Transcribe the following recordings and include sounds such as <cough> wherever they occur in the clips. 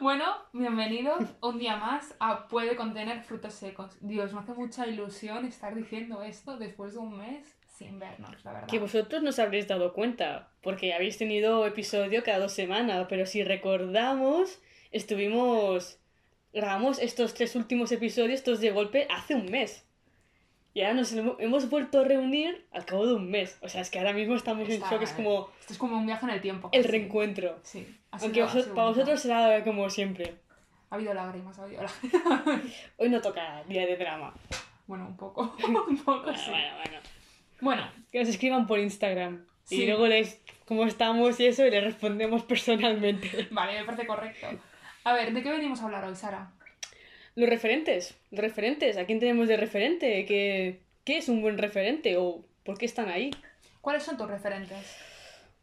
Bueno, bienvenidos un día más a Puede contener frutos secos. Dios, me hace mucha ilusión estar diciendo esto después de un mes sin vernos, la verdad. Que vosotros no os habréis dado cuenta, porque habéis tenido episodio cada dos semanas, pero si recordamos, estuvimos... Grabamos estos tres últimos episodios, todos de golpe, hace un mes. Y ahora nos hemo- hemos vuelto a reunir al cabo de un mes. O sea, es que ahora mismo estamos en Está- shock, es como Esto es como un viaje en el tiempo. el reencuentro. Sí. Aunque para vosotros será como siempre. Ha habido lágrimas, ha habido lágrimas. <laughs> Hoy no toca día de drama. Bueno, un poco. <laughs> un poco, Bueno, sí. bueno, bueno. Bueno, Que nos escriban por Instagram. Sí. Y luego les cómo estamos y eso y les respondemos <laughs> personalmente. vale, me parece correcto. A ver, ¿de qué venimos a hablar hoy, Sara? Los referentes. Los referentes. ¿A quién tenemos de referente? ¿Qué, qué es un buen referente? ¿O por qué están ahí? ¿Cuáles son tus referentes?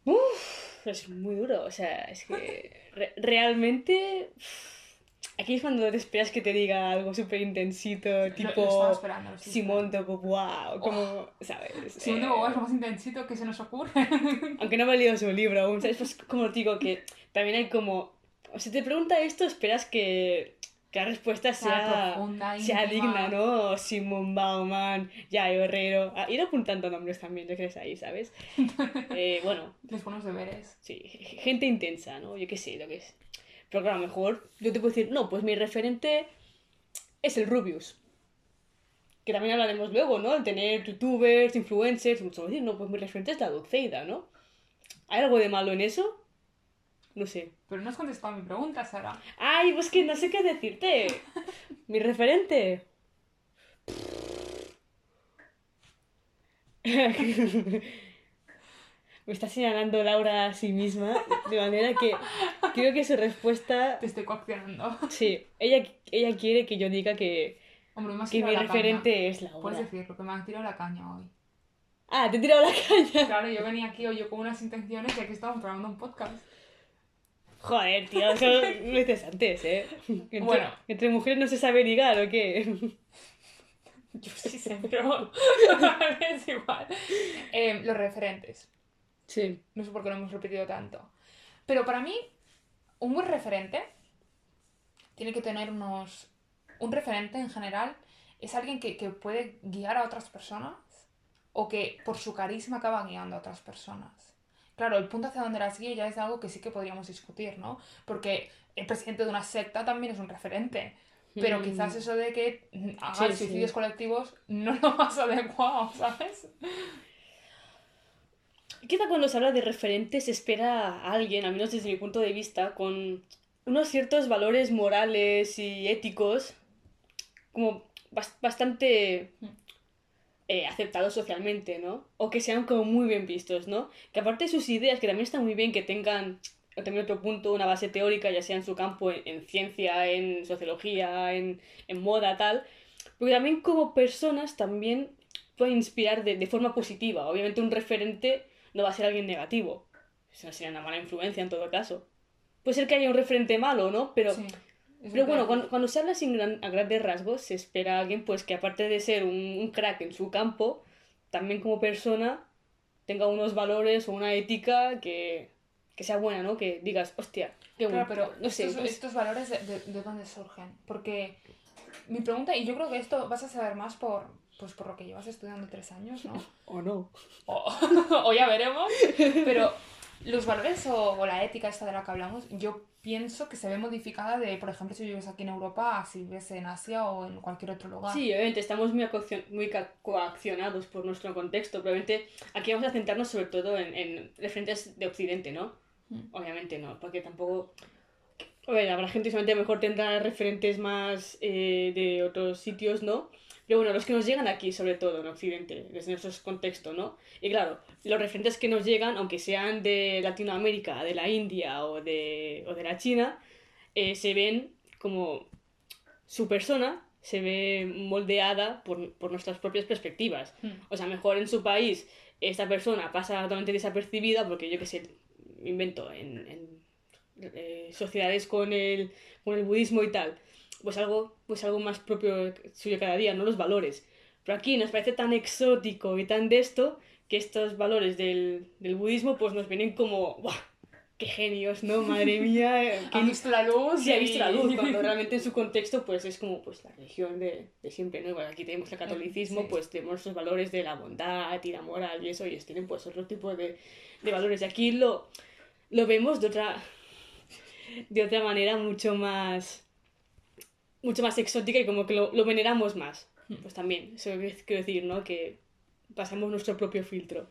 Uf, es muy duro. O sea, es que <laughs> re- realmente... Aquí es cuando te esperas que te diga algo súper intensito, Lo- lo estaba tipo esperando, lo estoy Simón de Beauvoir, como, ¿sabes? Si un Eh, nuevo es lo más intensito que se nos ocurre. <laughs> Aunque no me he leído su libro aún, ¿sabes? Pues como digo que también hay como... O sea, te pregunta esto, esperas que, que la respuesta Sea profunda, sea digna, ¿no? Simón Bauman, Yayo Herrero... Ah, ir apuntando nombres también, ya que es ahí, ¿sabes? <laughs> Eh, bueno, Les buenos deberes. sí, gente intensa, ¿no? Yo qué sé, lo que es. Pero claro, a lo mejor yo te puedo decir, no, pues mi referente es el Rubius. Que también hablaremos luego, ¿no? El tener youtubers, influencers, mucho decir, no, pues mi referente es la Dulceida, ¿no? ¿Hay algo de malo en eso? No sé. Pero no has contestado a mi pregunta, Sara. Ay, pues que no sé qué decirte. <laughs> Mi referente. Me está señalando Laura a sí misma, de manera que creo que su respuesta... Te estoy coaccionando. Sí, ella, ella quiere que yo diga que, Hombre, me has que mi la referente caña. es Laura. Puedes decirlo, que me han tirado la caña hoy. Ah, te he tirado la caña. Claro, yo venía aquí hoy yo con unas intenciones y aquí estamos grabando un podcast. Joder, tío, eso lo dices antes, ¿eh? Entre, Bueno. ¿Entre mujeres no se sabe ligar o qué? Yo sí sé, pero <laughs> es igual. Eh, los referentes. Sí. No sé por qué lo hemos repetido tanto. Pero para mí, un buen referente tiene que tener unos... Un referente en general es alguien que, que puede guiar a otras personas o que por su carisma acaba guiando a otras personas. Claro, el punto hacia donde las guíe ya es algo que sí que podríamos discutir, ¿no? Porque el presidente de una secta también es un referente. Pero Mm. quizás eso de que mm, hagan Sí, sí. suicidios colectivos no es lo más <laughs> adecuado, ¿sabes? Quizá cuando se habla de referentes se espera a alguien, al menos desde mi punto de vista, con unos ciertos valores morales y éticos como bas- bastante eh, aceptados socialmente, ¿no? O que sean como muy bien vistos, ¿no? Que aparte de sus ideas, que también está muy bien que tengan también otro punto, una base teórica, ya sea en su campo, en, en ciencia, en sociología, en, en moda, tal, porque también como personas también pueden inspirar de, de forma positiva. Obviamente un referente no va a ser alguien negativo. Eso sería una mala influencia en todo caso. Puede ser que haya un referente malo, ¿no? Pero, Sí, pero bueno, cuando, cuando se habla sin gran- a grandes rasgos, se espera a alguien pues que aparte de ser un, un crack en su campo, también como persona tenga unos valores o una ética que, que sea buena, ¿no? Que digas, hostia, qué Claro, bueno. pero no sé, estos, pues- estos valores de, de- de dónde surgen. Porque mi pregunta, y yo creo que esto vas a saber más por, pues por lo que llevas estudiando tres años, ¿no? <laughs> o no. O, <laughs> o ya veremos. Pero los valores o, o la ética esta de la que hablamos, yo pienso que se ve modificada de, por ejemplo, si vives aquí en Europa, a si vives en Asia o en cualquier otro lugar. Sí, obviamente estamos muy, muy coaccionados por nuestro contexto. Probablemente aquí vamos a centrarnos sobre todo en, en referentes de Occidente, ¿no? Mm. Obviamente no, porque tampoco... A ver, habrá gente que solamente mejor tendrá referentes más eh, de otros sitios, ¿no? Pero bueno, los que nos llegan aquí, sobre todo en Occidente, desde nuestros contextos, ¿no? Y claro, los referentes que nos llegan, aunque sean de Latinoamérica, de la India o de, o de la China, eh, se ven como su persona se ve moldeada por, por nuestras propias perspectivas. Mm. O sea, mejor en su país esta persona pasa totalmente desapercibida porque yo que sé, invento en, en, eh, sociedades con el, con el budismo y tal, pues algo, pues algo más propio suyo cada día, no los valores. Pero aquí nos parece tan exótico y tan de esto que estos valores del, del budismo pues nos vienen como, ¡buah! qué genios, ¿no? Madre <laughs> mía. eh, Ha visto la luz. Sí, ha visto la luz, cuando <laughs> realmente en su contexto pues es como pues la religión de, de siempre, ¿no? Igual aquí tenemos el catolicismo, Sí. pues tenemos esos valores de la bondad y la moral y eso, y ellos tienen pues otro tipo de, de valores. Y aquí lo, lo vemos de otra, de otra manera mucho más, mucho más exótica y como que lo, lo veneramos más. Pues también, eso quiero decir, ¿no? Que pasamos nuestro propio filtro.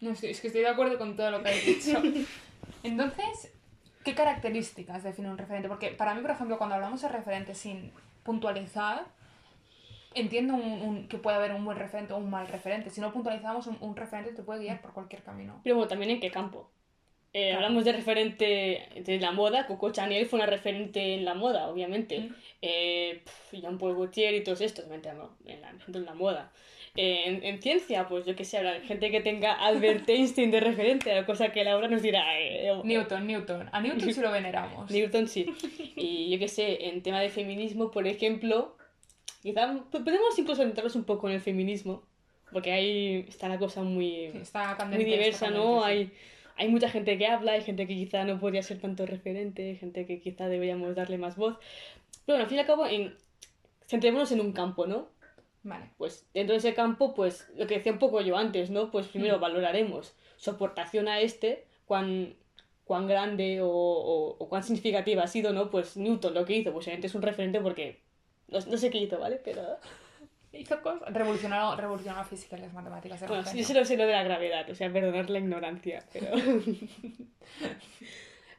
No sé, es que estoy de acuerdo con todo lo que has dicho. <laughs> Entonces, ¿qué características define un referente? Porque para mí, por ejemplo, cuando hablamos de referente sin puntualizar, entiendo un- un- que puede haber un buen referente o un mal referente. Si no puntualizamos, un, un referente te puede guiar por cualquier camino. Pero bueno, también en qué campo. Eh, Claro. Hablamos de referente de la moda. Coco Chanel fue una referente en la moda, obviamente. Mm. Eh, pf, Jean-Paul Gaultier y todos estos, en la, en la moda. Eh, en, en ciencia, pues yo que sé, habrá gente que tenga Albert <laughs> Einstein de referente, cosa que Laura nos dirá. eh, eh, Newton, Newton. A Newton sí lo veneramos. Newton sí. <laughs> Y yo que sé, en tema de feminismo, por ejemplo, quizá podemos incluso centrarnos un poco en el feminismo, porque ahí está la cosa muy, Sí, está muy diversa, está ¿no? sí. Hay, mucha gente que habla, hay gente que quizá no podría ser tanto referente, hay gente que quizá deberíamos darle más voz. Pero bueno, al fin y al cabo, en... centrémonos en un campo, ¿no? Vale. Pues dentro de ese campo, pues lo que decía un poco yo antes, ¿no? Pues primero Mm. valoraremos su aportación a este, cuán, cuán grande o, o- o cuán significativa ha sido, ¿no? Pues Newton lo que hizo, pues obviamente es un referente porque no, no sé qué hizo, ¿vale? Pero Hizo cosas. Revolucionó, revolucionó la física y las matemáticas. bueno, yo genio. sé lo sé lo de la gravedad, o sea, perdonar la ignorancia, pero... <laughs>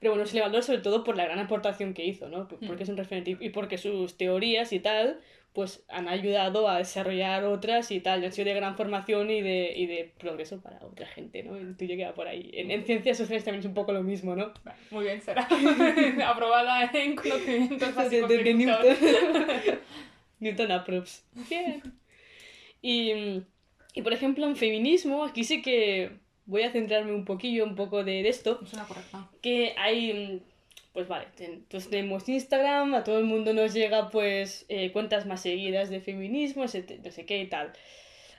Pero bueno, se le valora sobre todo por la gran aportación que hizo, ¿no? Porque es un referente y porque sus teorías y tal, pues han ayudado a desarrollar otras y tal, y han sido de gran formación y de, y de progreso para otra gente, ¿no? El tuyo queda por ahí. En, en ciencias sociales también es un poco lo mismo, ¿no? Muy bien, será. <laughs> Aprobada en conocimientos <laughs> básicos de- de de Newton. Newton. Approves. Bien. <laughs> Y, y por ejemplo, en feminismo, aquí sí que voy a centrarme un poquillo, un poco de, de esto. Es una correcta. que hay, pues vale, entonces tenemos Instagram, a todo el mundo nos llega pues eh, cuentas más seguidas de feminismo, no sé qué y tal.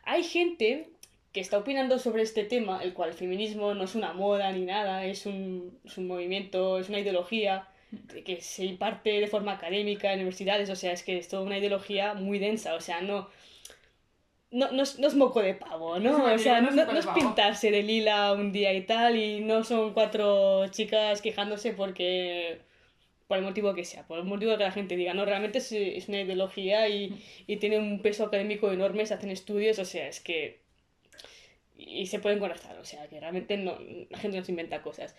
Hay gente que está opinando sobre este tema, el cual el feminismo no es una moda ni nada, es un, es un movimiento, es una ideología de que se imparte de forma académica en universidades, o sea, es que es toda una ideología muy densa, o sea, no... No, no, es, no es moco de pavo, ¿no? O sea, no no, es pintarse de lila un día y tal, y no son cuatro chicas quejándose porque. por el motivo que sea, por el motivo que la gente diga, no, realmente es, es una ideología y, y tiene un peso académico enorme, se hacen estudios, o sea, es que. Y se pueden conectar, o sea, que realmente no, la gente no se inventa cosas.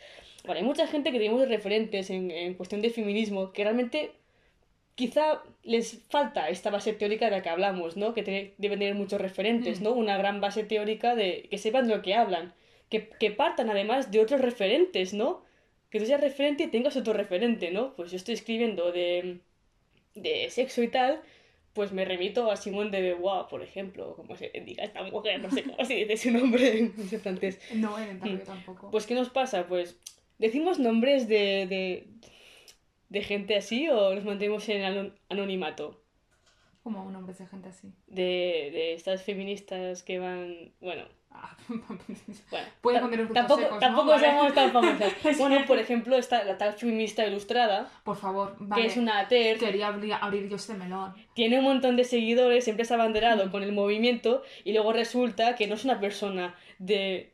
Vale, hay mucha gente que tenemos referentes en, en cuestión de feminismo que realmente quizá les falta esta base teórica de la que hablamos, ¿no? Que tiene- deben tener muchos referentes, Mm. ¿no? Una gran base teórica de que sepan de lo que hablan, que, que partan además de otros referentes, ¿no? Que tú seas referente y tengas otro referente, ¿no? Pues yo estoy escribiendo de, de sexo y tal, pues me remito a Simón de Beauvoir, por ejemplo, como se diga esta mujer, no sé cómo se dice su nombre en francés. No a intentarlo yo tampoco. Pues, ¿qué nos pasa? Pues, ¿decimos nombres de, de, de gente así o nos mantenemos en anon- anonimato? Como un hombre de gente así. De, de estas feministas que van. Bueno, <laughs> bueno. Puede ta- contener frutos tampoco, secos, ¿no? tampoco Vale. somos tan famosas. <laughs> Es Bueno, por ejemplo, está la tal feminista ilustrada, Por favor, vale. que es una TER, Quería abrir, abrir yo este melón. tiene un montón de seguidores, siempre se ha abanderado con el movimiento y luego resulta que no es una persona de.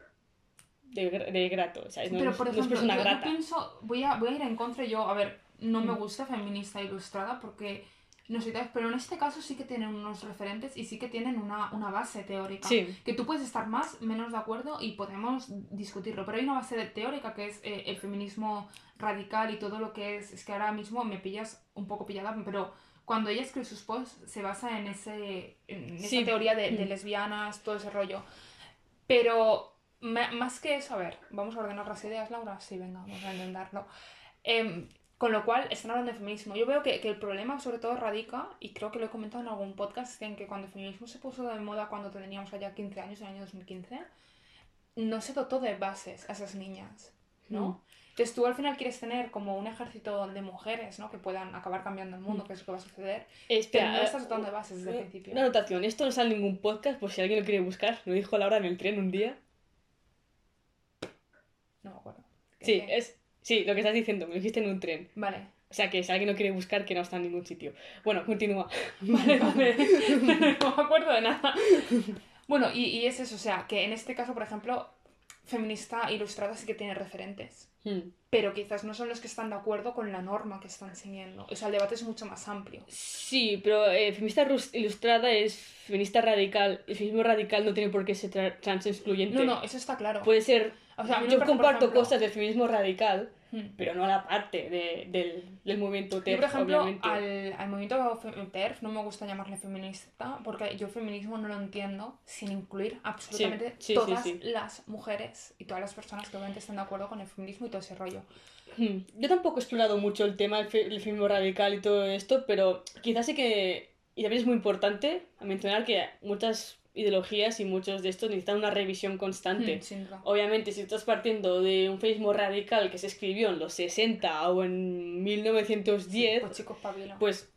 de, de grato, ¿sabes? No, Pero, es- por no es ejemplo, persona yo, yo grata. pienso, voy a, voy a ir en contra yo, a ver, no me Mm. gusta feminista ilustrada porque no sé tal, pero en este caso sí que tienen unos referentes y sí que tienen una, una base teórica. Sí. Que tú puedes estar más, menos de acuerdo y podemos discutirlo, pero hay una base teórica que es eh, el feminismo radical y todo lo que es, es que ahora mismo me pillas un poco pillada, pero cuando ella escribe sus posts se basa en, ese, en esa Sí. teoría de, de Mm. lesbianas, todo ese rollo. Pero más que eso, a ver, vamos a ordenar las ideas, Laura. Sí, venga, vamos a intentarlo. Em, con lo cual, están hablando de feminismo. Yo veo que, que el problema, sobre todo, radica, y creo que lo he comentado en algún podcast, en que cuando el feminismo se puso de moda cuando teníamos allá 15 años, en el año 2015, no se dotó de bases a esas niñas, ¿no? Mm. Entonces tú al final quieres tener como un ejército de mujeres, ¿no? Que puedan acabar cambiando el mundo, Mm. que es lo que va a suceder. Espera, Pero no eh, estás dotando de bases desde el principio. Una anotación, esto no sale en ningún podcast, por si alguien lo quiere buscar. Lo dijo Laura en el tren un día. No me acuerdo. Sí, es, sí, lo que estás diciendo, me lo dijiste en un tren. Vale. O sea, que si alguien no quiere buscar, que no está en ningún sitio. Bueno, continúa. <laughs> <laughs> Vale, vale. <laughs> no me acuerdo de nada. Bueno, y, y es eso, o sea, que en este caso, por ejemplo, feminista ilustrada sí que tiene referentes. Hmm. Pero quizás no son los que están de acuerdo con la norma que están siguiendo. O sea, el debate es mucho más amplio. Sí, pero eh, feminista ilustrada es feminista radical. El feminismo radical no tiene por qué ser tra- trans excluyente. No, no, eso está claro. Puede ser. O sea, yo parece, comparto ejemplo- cosas del feminismo radical. Pero no la parte de- del, del movimiento Yo, TERF, por ejemplo, obviamente. al, al movimiento TERF no me gusta llamarle feminista porque yo feminismo no lo entiendo sin incluir absolutamente sí, sí, todas sí. las mujeres y todas las personas que obviamente están de acuerdo con el feminismo y todo ese rollo. Hmm. Yo tampoco he explorado mucho el tema del fe- del feminismo radical y todo esto, pero quizás sí que, y también es muy importante a mencionar que muchas ideologías y muchos de estos necesitan una revisión constante. Duda. Obviamente, si estás partiendo de un feminismo radical que se escribió en los 60 o en 1910, Pues chicos, pues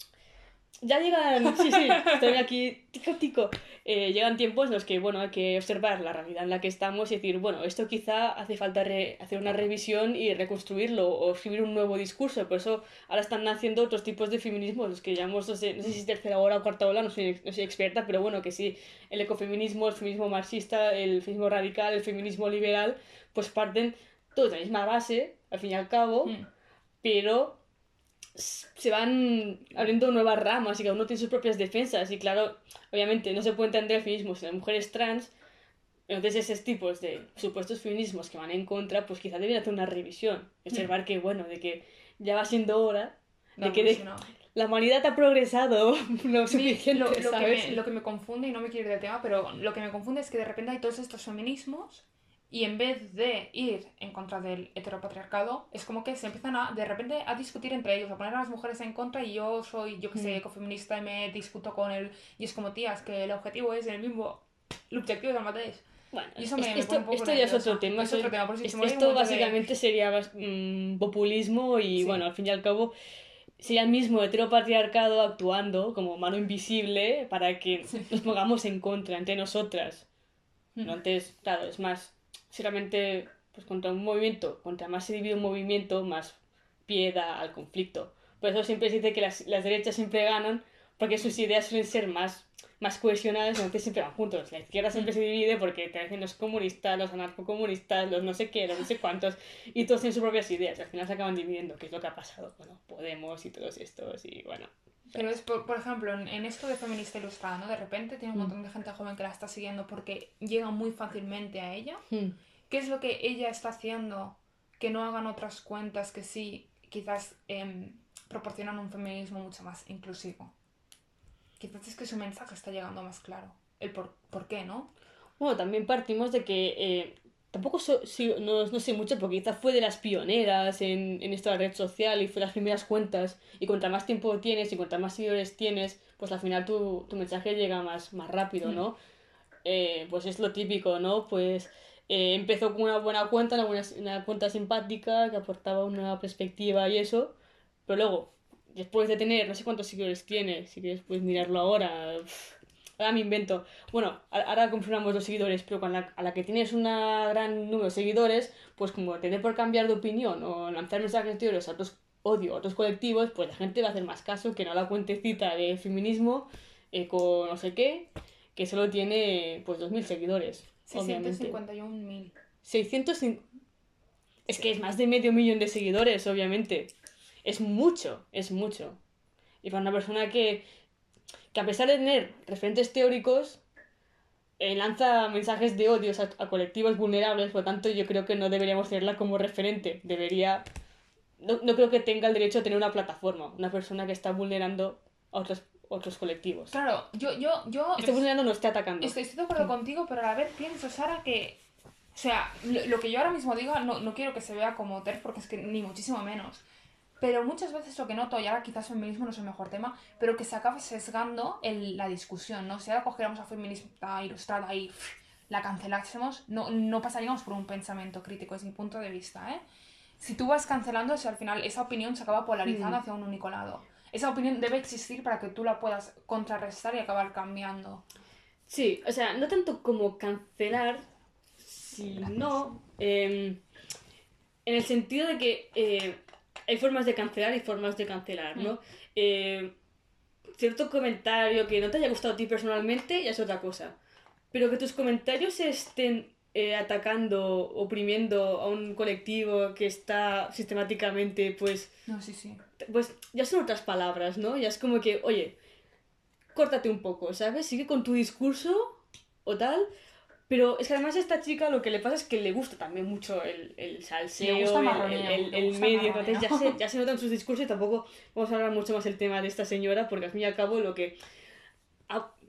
ya llegan, sí, sí, estoy aquí, tico, tico. Eh, llegan tiempos en los que, bueno, hay que observar la realidad en la que estamos y decir, bueno, esto quizá hace falta re- hacer una revisión y reconstruirlo o escribir un nuevo discurso. Por eso ahora están naciendo otros tipos de feminismo, los que llamamos, no sé, no sé si es tercera ola o cuarta ola, no soy, no soy experta, pero bueno, que sí, el ecofeminismo, el feminismo marxista, el feminismo radical, el feminismo liberal, pues parten todos de la misma base, al fin y al cabo, Hmm. pero se van abriendo nuevas ramas y cada uno tiene sus propias defensas. Y claro, obviamente no se puede entender el feminismo sin las mujeres trans, entonces esos tipos de supuestos feminismos que van en contra, pues quizá deben hacer una revisión, observar que bueno, de que ya va siendo hora de No, que pues de- no. la humanidad ha progresado <laughs> lo Sí, que me, lo que me confunde, y no me quiero ir del tema, pero lo que me confunde es que de repente hay todos estos feminismos y en vez de ir en contra del heteropatriarcado, es como que se empiezan a, de repente, a discutir entre ellos, a poner a las mujeres en contra y yo soy, yo que sé, Mm. ecofeminista y me discuto con él. Y es como, tías, que el objetivo es el mismo, el objetivo es el mateix. Bueno, Y eso me- es- me esto, pone un poco esto ya es otro tema. Es otro tema, por me voy esto un momento de- básicamente sería mm, populismo y Sí. bueno, al fin y al cabo sería el mismo heteropatriarcado actuando como mano invisible para que nos pongamos en contra entre nosotras. Mm. ¿no? Entonces, claro, es más, seguramente, pues contra un movimiento, contra más se divide un movimiento, más pie da al conflicto. Por eso siempre se dice que las, las derechas siempre ganan, porque sus ideas suelen ser más, más cohesionadas, entonces siempre van juntos. La izquierda siempre se divide porque te dicen los comunistas, los anarcocomunistas, los no sé qué, los no sé cuántos, y todos tienen sus propias ideas, al final se acaban dividiendo, que es lo que ha pasado. Bueno, Podemos y todos estos, y bueno. Pero es, por, por ejemplo, en, esto de feminista ilustrada, ¿no? De repente tiene un Mm. montón de gente joven que la está siguiendo porque llega muy fácilmente a ella. Hmm. ¿Qué es lo que ella está haciendo que no hagan otras cuentas que sí quizás em, proporcionan un feminismo mucho más inclusivo? Quizás es que su mensaje está llegando más claro. El por, por qué, ¿no? Bueno, también partimos de que eh, tampoco so- sí, no, no sé mucho, porque quizás fue de las pioneras en, en esta red social y fue las primeras cuentas. Y cuanto más tiempo tienes y cuanto más seguidores tienes, pues al final tu, tu mensaje llega más, más rápido, ¿no? Eh, pues es lo típico, ¿no? Pues eh, empezó con una buena cuenta, una, buena, una cuenta simpática que aportaba una perspectiva y eso, pero luego, después de tener, no sé cuántos seguidores tiene, si quieres puedes mirarlo ahora, ahora me invento. Bueno, ahora confirmamos los seguidores, pero con la, a la que tienes un gran número de seguidores, pues como te dé por cambiar de opinión o lanzar mensajes de a otros, odio a otros colectivos, pues la gente va a hacer más caso que no la cuentecita de feminismo eh, con no sé qué, que solo tiene pues 2.000 seguidores, obviamente. 651.000. 600... cin- Es que es más de medio millón de seguidores, obviamente. Es mucho, es mucho. Y para una persona que, que a pesar de tener referentes teóricos, eh, lanza mensajes de odios a, a colectivos vulnerables, por lo tanto yo creo que no deberíamos tenerla como referente. Debería... No, no creo que tenga el derecho a tener una plataforma, una persona que está vulnerando a otros, otros colectivos. Claro, yo, yo, yo Esté vulnerando no esté atacando. estoy, estoy de acuerdo contigo, pero a la vez pienso, Sara, que. O sea, lo, lo que yo ahora mismo diga, no, no quiero que se vea como TERF, porque es que ni muchísimo menos. Pero muchas veces lo que noto, y ahora quizás feminismo no es el mejor tema, pero que se acaba sesgando el- la discusión, ¿no? Si ahora cogiéramos a feminista ilustrada y pff, la cancelásemos, no, no pasaríamos por un pensamiento crítico, es mi punto de vista, ¿eh? Si tú vas cancelando, si al final esa opinión se acaba polarizando Mm. hacia un único lado. Esa opinión debe existir para que tú la puedas contrarrestar y acabar cambiando. Sí, o sea, no tanto como cancelar, sino... em, en el sentido de que eh, hay formas de cancelar y formas de cancelar, ¿no? Eh, cierto comentario que no te haya gustado a ti personalmente ya es otra cosa. Pero que tus comentarios estén eh, atacando, oprimiendo a un colectivo que está sistemáticamente, pues, No, sí, sí. Pues ya son otras palabras, ¿no? Ya es como que, oye, córtate un poco, ¿sabes? Sigue con tu discurso o tal. Pero es que además a esta chica lo que le pasa es que le gusta también mucho el, el salseo, Le gusta el- marroneo, el, el- el gusta medio. Entonces ya se, ya se nota en sus discursos y tampoco vamos a hablar mucho más del tema de esta señora porque al fin y al cabo lo que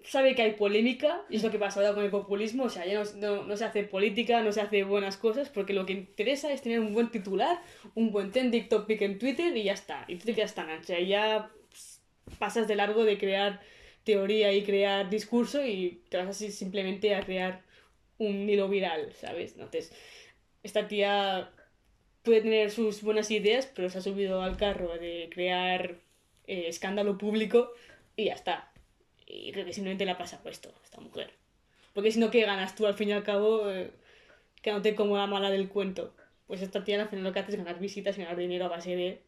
sabe que hay polémica y es lo que pasa ahora con el populismo. O sea, ya no, no- no se hace política, no se hace buenas cosas porque lo que interesa es tener un buen titular, un buen trending topic en Twitter y ya está. Y tú te quedas tan ancha y ya pasas de largo de crear teoría y crear discurso y te vas así simplemente a crear un hilo viral, ¿sabes? Entonces, esta tía puede tener sus buenas ideas, pero se ha subido al carro de crear eh, escándalo público y ya está. Y creo que simplemente la pasa puesto esta mujer. Porque si no, ¿qué ganas tú al fin y al cabo eh, quedándote como la mala del cuento? Pues esta tía al final lo que hace es ganar visitas y ganar dinero a base de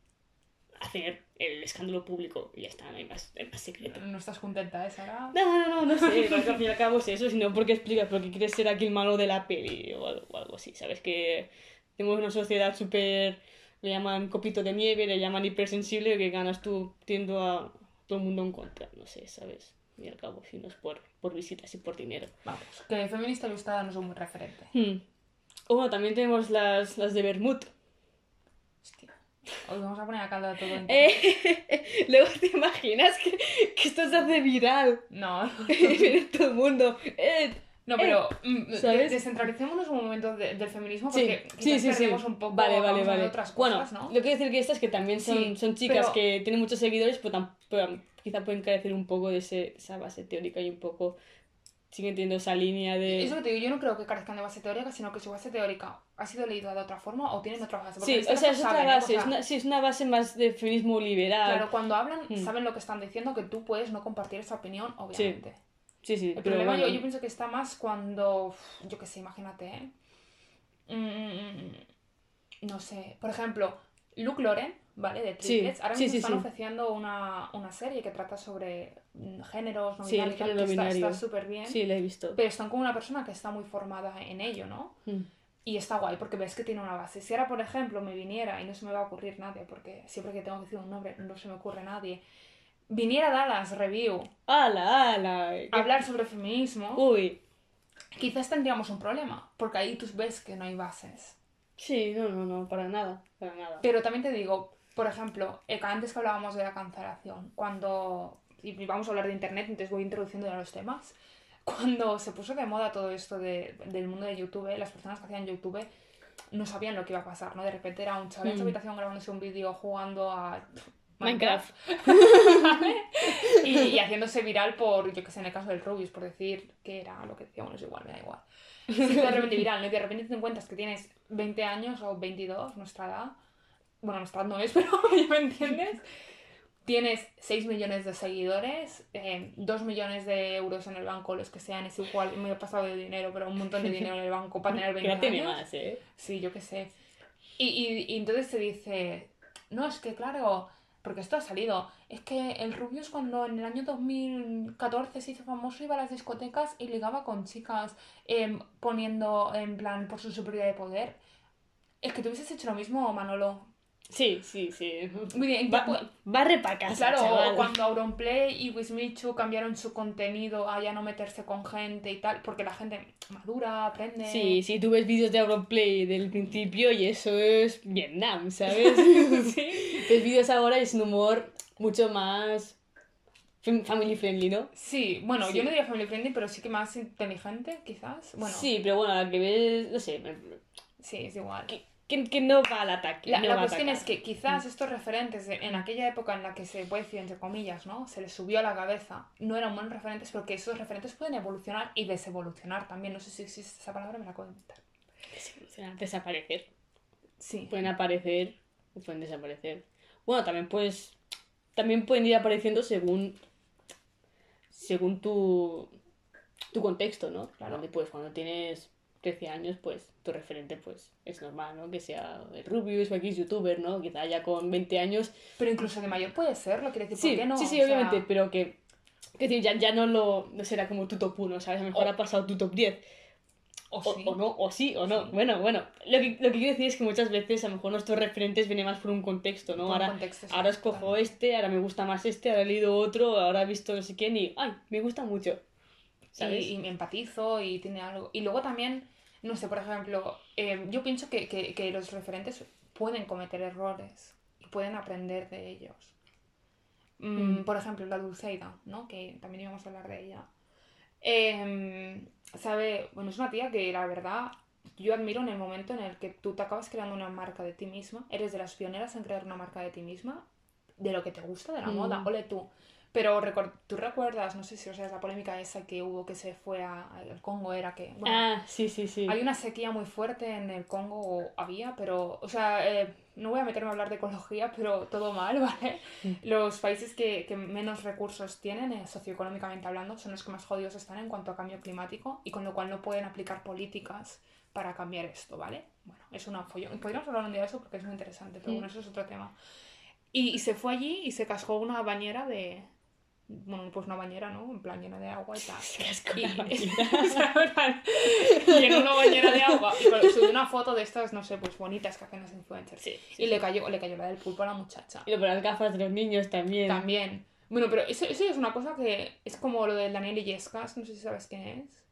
hacer el escándalo público y ya está, no hay más, hay más secreto. No estás contenta, ¿eh, Sara? No, no, no, no sé, al fin y al cabo es eso, sino porque explicas, porque quieres ser aquí el malo de la peli o algo, o algo así, ¿sabes? Que tenemos una sociedad súper, le llaman copito de nieve, le llaman hipersensible, que ganas tú tiendo a todo el mundo en contra, no sé, ¿sabes? Y al cabo, si no es por, por visitas y por dinero. Vamos, que feminista ilustrada no es un buen referente. Hmm. Bueno, también tenemos las, las de Bermud. Hostia. Hoy vamos a poner a caldo todo. en- <laughs> Eh, <laughs> luego te imaginas que, que esto se hace viral. No, <laughs> no. Viene todo el mundo. Eh, No, pero mm, ¿sabes? de- descentralicémonos un momento de- del feminismo porque sí, sí, sí. un poco Vale, vale, vale. de otras bueno, cosas, ¿no? lo que quiero decir que estas que también son, son chicas pero- que tienen muchos seguidores, pero, tam- pero quizá pueden carecer un poco de ese- esa base teórica y un poco siguen teniendo esa línea de... Eso que te digo, yo no creo que carezcan de base teórica, sino que su base teórica ha sido leída de otra forma o tienen otra base. Porque Sí, o sea, es otra saben, ¿eh? base, O sea, es, una, sí, es una base más de feminismo liberal. Claro, cuando hablan, Mm. saben lo que están diciendo, que tú puedes no compartir esa opinión, obviamente. Sí, sí, El problema bueno. yo, yo pienso que está más cuando, yo qué sé, imagínate, ¿eh? Mm, no sé, por ejemplo, Luke Loren, ¿vale? De Sí, Triplets, ahora mismo sí, están sí. ofreciendo una, una serie que trata sobre mm, géneros, no binarios, que género está- binario. está súper bien, Sí, la he visto. pero están con una persona que está muy formada en ello, ¿no? Mm. Y está guay porque ves que tiene una base. Si ahora, por ejemplo, me viniera, y no se me va a ocurrir nadie, porque siempre que tengo que decir un nombre no se me ocurre nadie, viniera Dallas Review ¡Hala, hala! a hablar sobre feminismo, Uy, quizás tendríamos un problema, porque ahí tú ves que no hay bases. sí, no, no, no, para nada, para nada. Pero también te digo, por ejemplo, eh, antes que hablábamos de la cancelación, cuando, y vamos a hablar de Internet, entonces voy introduciendo ya los temas, <laughs> cuando se puso de moda todo esto de- del mundo de YouTube, las personas que hacían YouTube no sabían lo que iba a pasar, ¿no? De repente era un chaval en su Mm. habitación grabándose un vídeo jugando a Minecraft. <laughs> y, y haciéndose viral por, yo que sé, en el caso del Rubius, por decir que era lo que decía, bueno, es igual, me da igual. Sí, de repente viral, ¿no? Y de repente te encuentras que tienes 20 años o 22, nuestra edad. Bueno, edad no es, <laughs> pero ya me entiendes. Tienes 6 millones de seguidores, eh, 2 millones de euros en el banco, los que sean, es igual, me he pasado de dinero, pero un montón de dinero en el banco para tener 20 <laughs> Que no tiene años. más, ¿eh? Sí, yo qué sé. Y, y, y entonces se dice, no, es que claro, porque esto ha salido, es que el Rubius cuando en el año 2014 se hizo famoso iba a las discotecas y ligaba con chicas em, poniendo en plan por su superioridad de poder. Es que tú hubieses hecho lo mismo, Manolo. Sí, sí, sí. Muy bien, Va, ¿qué pu- barre pa' casa, Claro, chaval. cuando Auronplay y Wismichu cambiaron su contenido a ya no meterse con gente y tal, porque la gente madura, aprende. Sí, sí, tú ves vídeos de Auronplay del principio y eso es Vietnam, ¿sabes? <laughs> sí. ves vídeos ahora y es un humor mucho más fam- family friendly, ¿no? Sí, bueno, Sí. yo no diría family friendly, pero sí que más inteligente, quizás. Bueno, Sí, pero bueno, la que ves, no sé, sí, es igual. que, que, que no va al ataque. La, no la va a cuestión es que quizás estos referentes de- en aquella época en la que se puede decir, entre comillas, ¿no? Se les subió a la cabeza, no eran buenos referentes porque esos referentes pueden evolucionar y desevolucionar también. No sé si existe esa palabra, me la de inventar. Desaparecer, Desaparecer. Sí. Pueden aparecer o pueden desaparecer. Bueno, también pues también pueden ir apareciendo según según tu tu contexto, ¿no? Claro. Donde, pues cuando tienes 13 años, pues tu referente pues es normal, ¿no? Que sea el Rubius o X youtuber, ¿no? Quizá ya con 20 años. Pero incluso de mayor puede ser, lo quiere decir, Sí, ¿por qué no? sí, sí, O sea, obviamente, pero que, que decir, ya, ya no lo no será como tu top 1, ¿sabes? A lo mejor O- ha pasado tu top 10. O O, sí. o no, o sí, o no. Sí. Bueno, bueno. Lo que, lo que quiero decir es que muchas veces a lo mejor nuestros referentes vienen más por un contexto, ¿no? Por ahora, contexto, ahora escojo totalmente. este, ahora me gusta más este, ahora he leído otro, ahora he visto no sé quién y ¡ay! Me gusta mucho. ¿Sabes? Y, y me empatizo y tiene algo. Y luego también, no sé, por ejemplo, eh, yo pienso que, que- que los referentes pueden cometer errores y pueden aprender de ellos. Mm, Mm. Por ejemplo, la Dulceida, ¿no? Que también íbamos a hablar de ella. Em, sabe, bueno, es una tía que la verdad yo admiro en el momento en el que tú te acabas creando una marca de ti misma, eres de las pioneras en crear una marca de ti misma, de lo que te gusta, de la Mm. moda, ole tú. Pero tú recuerdas, no sé si o sea, la polémica esa que hubo que se fue al Congo, era que, bueno, Ah, sí, sí, sí. hay una sequía muy fuerte en el Congo, o había, pero, o sea, eh, no voy a meterme a hablar de ecología, pero todo mal, <laughs> ¿vale? Los países que, que menos recursos tienen, eh, socioeconómicamente hablando, son los que más jodidos están en cuanto a cambio climático y con lo cual no pueden aplicar políticas para cambiar esto, ¿vale? Bueno, es una follón. Podríamos hablar un día de eso porque es muy interesante, pero bueno, eso es otro tema. Y, y se fue allí y se cascó una bañera de... Bueno, pues una bañera, ¿no? En plan llena de agua y tal. <laughs> Cascó Y- <laughs> sea, <laughs> en una bañera de agua y subió una foto de estas, no sé, pues bonitas que hacen las influencers. Sí, Y le cayó, le cayó la del pulpo a la muchacha. Y lo las gafas de los niños también. También. Bueno, pero eso, eso es una cosa que es como lo del Daniel Illescas, no sé si sabes quién es.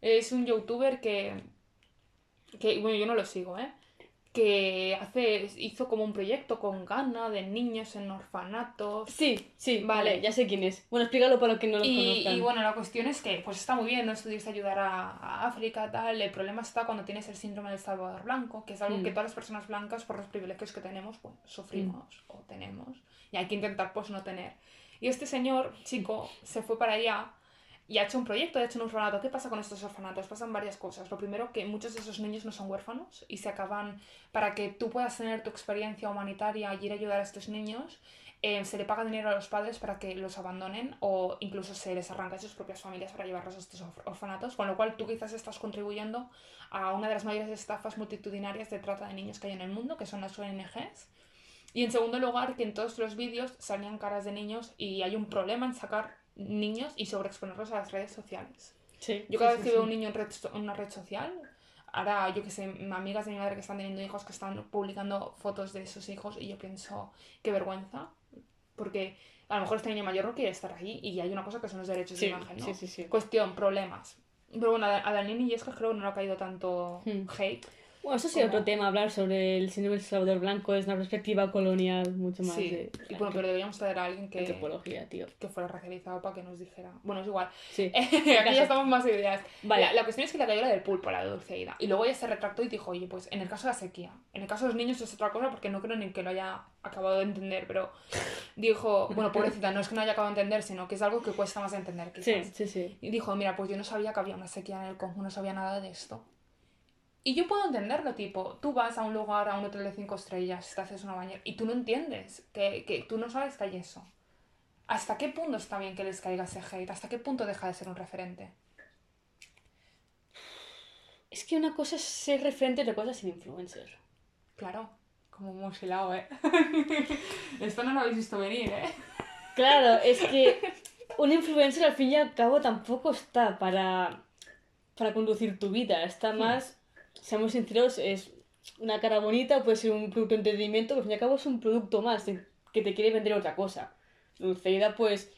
Es un youtuber que, que, bueno, yo no lo sigo, ¿eh? Que hace, hizo como un proyecto con Ghana de niños en orfanatos. Sí, sí, Vale. vale, ya sé quién es. Bueno, explícalo para los que no lo Y, conozcan. y bueno, la cuestión es que pues está muy bien, no estudias ayudar a, a África, tal. El problema está cuando tienes el síndrome del Salvador Blanco, que es algo Mm. que todas las personas blancas, por los privilegios que tenemos, pues sufrimos o tenemos. Y hay que intentar pues no tener. Y este señor, chico, se fue para allá y ha hecho un proyecto, ha hecho un orfanato. ¿Qué pasa con estos orfanatos? Pasan varias cosas. Lo primero, que muchos de esos niños no son huérfanos y se acaban, para que tú puedas tener tu experiencia humanitaria y ir a ayudar a estos niños, eh, se le paga dinero a los padres para que los abandonen o incluso se les arranca sus propias familias para llevarlos a estos orf- orfanatos, con lo cual tú quizás estás contribuyendo a una de las mayores estafas multitudinarias de trata de niños que hay en el mundo, que son las ONGs. Y en segundo lugar, que en todos los vídeos salían caras de niños y hay un problema en sacar niños y sobreexponerlos a las redes sociales. Sí, Yo cada sí, vez sí, que veo sí. un niño en, red en una red social, ahora yo que sé, amigas de mi madre que están teniendo hijos que están publicando fotos de sus hijos y yo pienso, qué vergüenza, porque a lo mejor este niño mayor no quiere estar ahí y hay una cosa que son los derechos de imagen, ¿no? sí, sí, sí. Cuestión, problemas. Pero bueno, a Daniel y Yescas creo que no le ha caído tanto Hmm. hate. Bueno, eso sí, otro tema, hablar sobre el síndrome del Salvador Blanco es una perspectiva colonial mucho más Sí, de y bueno, pero deberíamos traer a alguien que, antropología, tío. que fuera racializado para que nos dijera. Bueno, es igual. Sí. <laughs> Aquí ya estamos más ideas. Vale. La, la cuestión es que le cayó la del pulpo, la de Dulceida. Y luego ella se retractó y dijo, oye, pues en el caso de la sequía, en el caso de los niños es otra cosa porque no creo ni que lo haya acabado de entender, pero <laughs> dijo, bueno, pobrecita, no es que no haya acabado de entender, sino que es algo que cuesta más de entender, Sí, quizás. sí, sí. Y dijo, mira, pues yo no sabía que había una sequía en el Congo, no sabía nada de esto. Y yo puedo entenderlo, tipo, tú vas a un lugar, a un hotel de cinco estrellas, te haces una bañera, y tú no entiendes, que, que tú no sabes que hay eso. ¿Hasta qué punto está bien que les caiga ese hate? ¿Hasta qué punto deja de ser un referente? Es que una cosa es ser referente y otra cosa es ser influencer. Claro, como hemos hilado, ¿eh? <laughs> Esto no lo habéis visto venir, ¿eh? Claro, es que <laughs> un influencer al fin y al cabo tampoco está para, para conducir tu vida. Está más, seamos sinceros, es una cara bonita, puede ser un producto de entretenimiento, pero al fin y al cabo es un producto más que te quiere vender otra cosa. Dulceida, pues,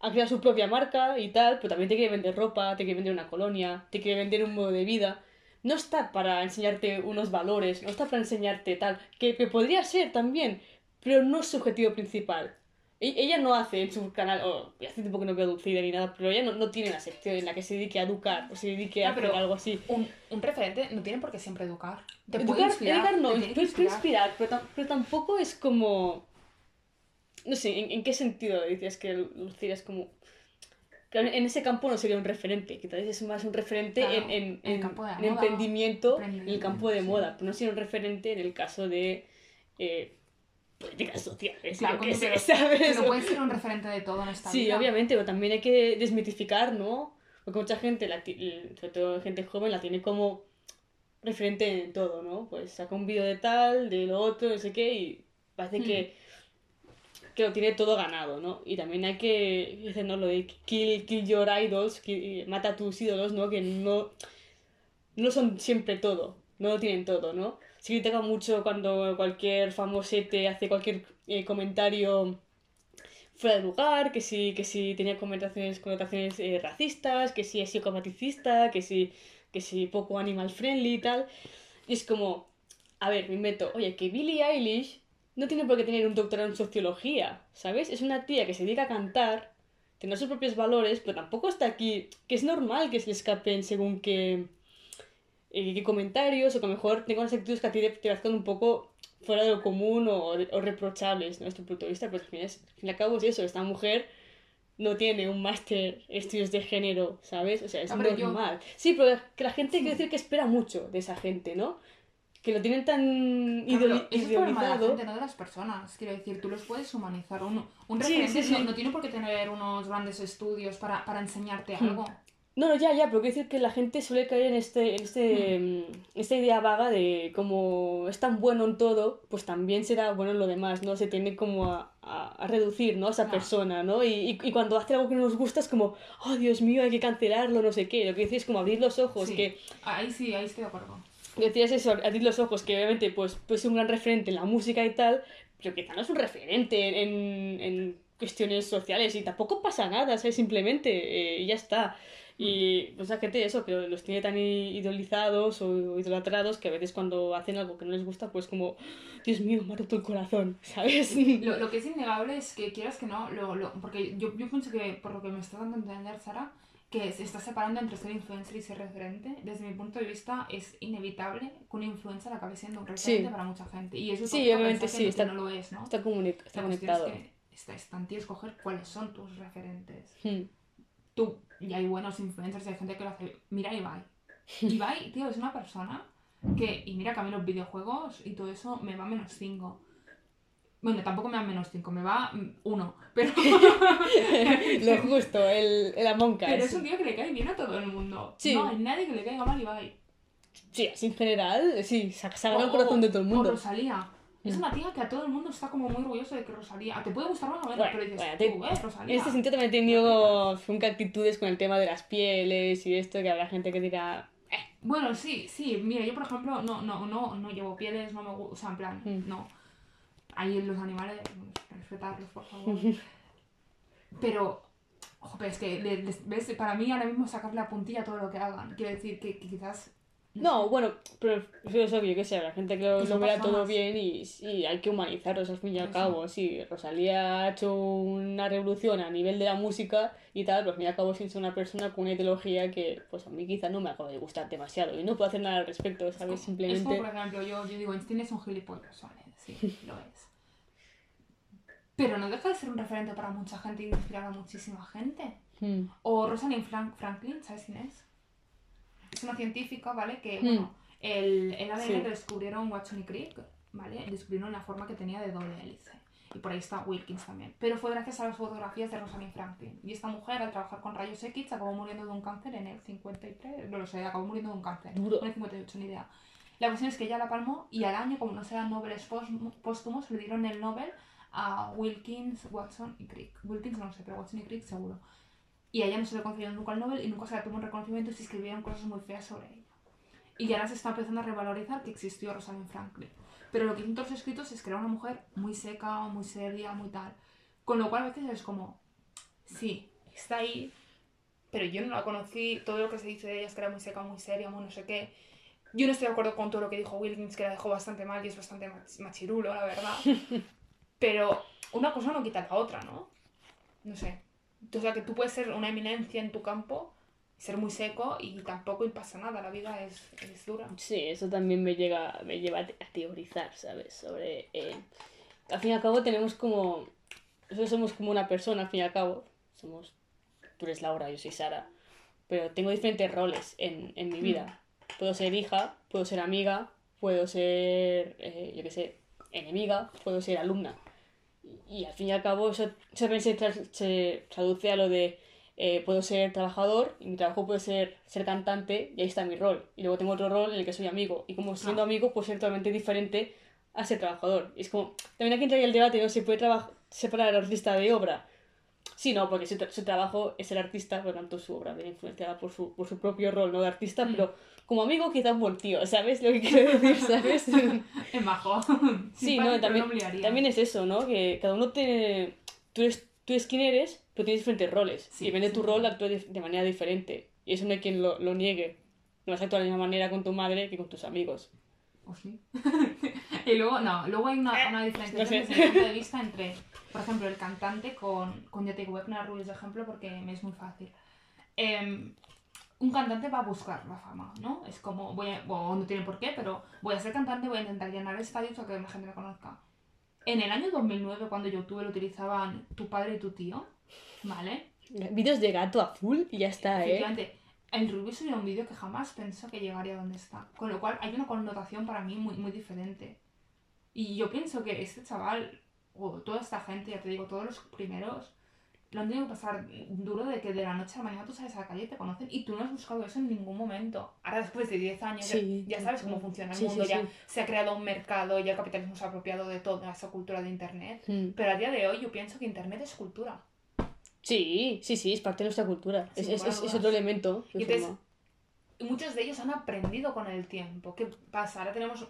ha creado su propia marca y tal, pero también te quiere vender ropa, te quiere vender una colonia, te quiere vender un modo de vida. No está para enseñarte unos valores, no está para enseñarte tal, que, que podría ser también, pero no es su objetivo principal. E- Ella no hace en su canal, o hace tiempo que no veo Dulceida ni nada, pero ella no, no tiene una sección en la que se dedique a educar o se dedique a Ah, hacer algo así. Un, un referente no tiene por qué siempre educar. Te puede Educar, inspirar, educar no, te que puede puede inspirar. inspirar, pero, pero tampoco es como... No sé, ¿en, en qué sentido dices que Lucía es como... Claro, en ese campo no sería un referente, quizás es más un referente Claro, en, en, en el campo de en moda, emprendimiento, en el campo de sí. moda, pero no sería un referente en el caso de eh, políticas sociales, Claro, coño, sé, <laughs> pero- ¿sabes? Que no puedes ser un referente de todo en esta Sí, vida. obviamente, pero también hay que desmitificar, ¿no? Porque mucha gente, la sobre todo gente joven, la tiene como referente en todo, ¿no? Pues saca un vídeo de tal, de lo otro, no sé qué, y parece que, que lo tiene todo ganado, ¿no? Y también hay que decir, ¿no? Lo de kill, kill your idols, que mata a tus ídolos, ¿no? Que no, no son siempre todo, no lo tienen todo, ¿no? Se critica mucho cuando cualquier famosete hace cualquier eh, comentario fuera de lugar, que si, que si tenía connotaciones, connotaciones eh, racistas, que si es psicopaticista, que si, que si poco animal friendly y tal. Y es como, a ver, me invento, oye, que Billie Eilish no tiene por qué tener un doctorado en sociología, ¿sabes? Es una tía que se dedica a cantar, tener sus propios valores, pero tampoco está aquí, que es normal que se le escapen según qué, eh, comentarios, o que a lo mejor tenga unas actitudes que a ti te, te parezcan un poco fuera de lo común o, o reprochables, ¿no? Desde tu punto de vista, pues al fin, es- al fin y al cabo es eso, esta mujer no tiene un máster estudios de género, ¿sabes? O sea, es Ah, pero yo- normal. Sí, pero que la gente quiere decir que espera mucho de esa gente, ¿no? Que lo tienen tan Claro, es problema de la gente, no de las personas. Quiero decir, tú los puedes humanizar. Un, un Sí, referente sí, sí. No, no tiene por qué tener unos grandes estudios para, para enseñarte Hmm. algo. No, no, ya, ya, pero quiero decir que la gente suele caer en este, en este, mm, esta idea vaga de como es tan bueno en todo, pues también será bueno en lo demás, ¿no? Se tiende como a, a- a reducir, ¿no? A esa Claro. persona, ¿no? Y, y, y cuando hace algo que no nos gusta es como, oh, Dios mío, hay que cancelarlo, no sé qué. Lo que decís es como abrir los ojos, Sí. que Ahí sí, ahí estoy de acuerdo. decías eso, abrir los ojos, que obviamente pues, pues es un gran referente en la música y tal, pero quizá no es un referente en, en cuestiones sociales y tampoco pasa nada, ¿sabes? Simplemente, eh, ya está. Y pues la gente eso, que los tiene tan idolizados o idolatrados que a veces cuando hacen algo que no les gusta, pues como, Dios mío, roto el corazón, <laughs> ¿sabes? Lo, lo que es innegable es que quieras que no, lo, lo- porque yo, yo pienso que por lo que me estás dando a entender, Sara, que se está separando entre ser influencer y ser referente. Desde mi punto de vista es inevitable que una influencer acabe siendo un referente Sí. para mucha gente. Y eso es Sí, obviamente sí, que, está- no lo es, ¿no? Está, está conectado. es que está, está en ti escoger cuáles son tus referentes. Hmm. Tú, y hay buenos influencers, y hay gente que lo hace. Mira a Ibai. <laughs> Ibai, tío, es una persona que, y mira que a mí los videojuegos y todo eso me va menos 5. Bueno, tampoco me va menos 5, me va 1. Pero, <laughs> <laughs> Lo justo, el, el Among Us. pero es un tío que le cae bien a todo el mundo. Sí. No hay nadie que le caiga mal a Ibai. Sí, así en general, sí, ganado el O- corazón o- de todo el o mundo. Rosalía. Es una tía que a todo el mundo está como muy orgulloso de que Rosalía. Te puede gustar más o menos, Bueno, pero dices, bueno, te- tú, eh, Rosalía. En este sentido también he tenido nunca actitudes con el tema de las pieles y esto, que habrá gente que dirá, Bueno, sí, sí. Mira, yo por ejemplo no, no, no, no llevo pieles, no me gusta, o sea, en plan, Mm. no. Ahí los animales, respetarlos, por favor. <laughs> Pero, joder, es que, le- les- ¿ves? Para mí ahora mismo sacarle la puntilla a todo lo que hagan. Quiero decir que, que quizás... no, bueno, pero es obvio que sea, la gente que lo, Que vea todo bien y sí, hay que humanizarlos al fin y al Eso. cabo. Sí, Rosalía ha hecho una revolución a nivel de la música y tal, pero al fin y al cabo sin ser una persona con una ideología que pues a mí quizá no me acaba de gustar demasiado y no puedo hacer nada al respecto, ¿sabes? Es como, Simplemente... por ejemplo, yo, yo digo, Einstein es un gilipollas, ¿vale? Sí, <laughs> lo es. Pero no deja de ser un referente para mucha gente y inspirar a muchísima gente. Hmm. O Rosalind Frank Franklin, ¿sabes quién es? Es una científica, ¿vale? Que, Hmm. bueno, el, el ADN Sí. lo descubrieron Watson y Crick, ¿vale? Descubrieron la forma que tenía de doble hélice. Y por ahí está Wilkins también. Pero fue gracias a las fotografías de Rosalind Franklin. Y esta mujer, al trabajar con rayos X, acabó muriendo de un cáncer en el 53. No lo sé, acabó muriendo de un cáncer. Duro. En el 58, ni idea. La cuestión es que ella la palmó y al año, como no sean Nobel póstumos, le dieron el Nobel a Wilkins, Watson y Crick. Wilkins no sé, pero Watson y Crick seguro. Y a ella no se le concedió nunca el Nobel y nunca se le tuvo un reconocimiento y se escribieron cosas muy feas sobre ella. Y ahora se está empezando a revalorizar que existió Rosalind Franklin. Pero lo que dicen todos los escritos es que era una mujer muy seca, muy seria, muy tal. Con lo cual a veces es como, sí, está ahí, pero yo no la conocí. Todo lo que se dice de ella es que era muy seca, muy seria, muy no sé qué. Yo no estoy de acuerdo con todo lo que dijo Wilkins, que la dejó bastante mal y es bastante mach- machirulo, la verdad. <laughs> Pero una cosa no quita la otra, ¿no? No sé. O sea, que tú puedes ser una eminencia en tu campo, ser muy seco y tampoco pasa nada. La vida es, es dura. Sí, eso también me llega, me lleva a te- a teorizar, ¿sabes? Sobre. eh, al fin y al cabo tenemos como. Nosotros somos como una persona, al fin y al cabo. Somos. Tú eres Laura, yo soy Sara. Pero tengo diferentes roles en, en mi vida. Puedo ser hija, puedo ser amiga, puedo ser. eh, yo qué sé, enemiga, puedo ser alumna. Y, al fin y al cabo eso, también se, se traduce a lo de eh, puedo ser trabajador y mi trabajo puede ser ser cantante y ahí está mi rol. Y luego tengo otro rol en el que soy amigo. Y como siendo Ah. amigo puedo ser totalmente diferente a ser trabajador. Y es como, también aquí entraría el debate, ¿no? ¿Se puede separar artista de obra? Sí, no, porque su, su trabajo es ser artista, por lo tanto su obra viene influenciada por su, por su propio rol, ¿no? De artista, Mm. pero como amigo quizá un buen tío, ¿sabes lo que quiero decir? <laughs> ¿Sabes? <laughs> Es majo. <laughs> Sí, no, también, liaría. también es eso, ¿no? Que cada uno tiene... Tú eres, tú eres quien eres, pero tienes diferentes roles. Sí, y depende de sí. tu rol, actúas de, de manera diferente. Y eso no hay quien lo, lo niegue. No vas a actuar de la misma manera con tu madre que con tus amigos. ¿O sí? <laughs> y luego, no, luego hay una, una diferenciación no sé. desde el punto de vista entre, por ejemplo, el cantante con, con a poner a Rubius de ejemplo porque me es muy fácil. Em, un cantante va a buscar la fama, ¿no? Es como, voy a, o no tiene por qué, pero voy a ser cantante, voy a intentar llenar estadios para que la gente me conozca. En el año 2009, cuando YouTube lo utilizaban tu padre y tu tío, ¿vale? Vídeos de gato a full y ya está, ¿eh? Efectivamente, el Rubius subió un vídeo que jamás pensó que llegaría a donde está. Con lo cual hay una connotación para mí muy, muy diferente. Y yo pienso que este chaval, o toda esta gente, ya te digo, todos los primeros, lo han tenido que pasar duro de que de la noche a la mañana tú sales a la calle y te conocen y tú no has buscado eso en ningún momento. Ahora después de 10 años ya- Sí, ya, sabes cómo funciona el sí, mundo, sí, ya se ha creado un mercado, ya el capitalismo se ha apropiado de toda esa cultura de Internet. Pero a día de hoy yo pienso que Internet es cultura. Sí, sí, sí, es parte de nuestra cultura. Es, es, es- es otro elemento. Y entonces, muchos de ellos han aprendido con el tiempo. ¿Qué pasa? Ahora tenemos.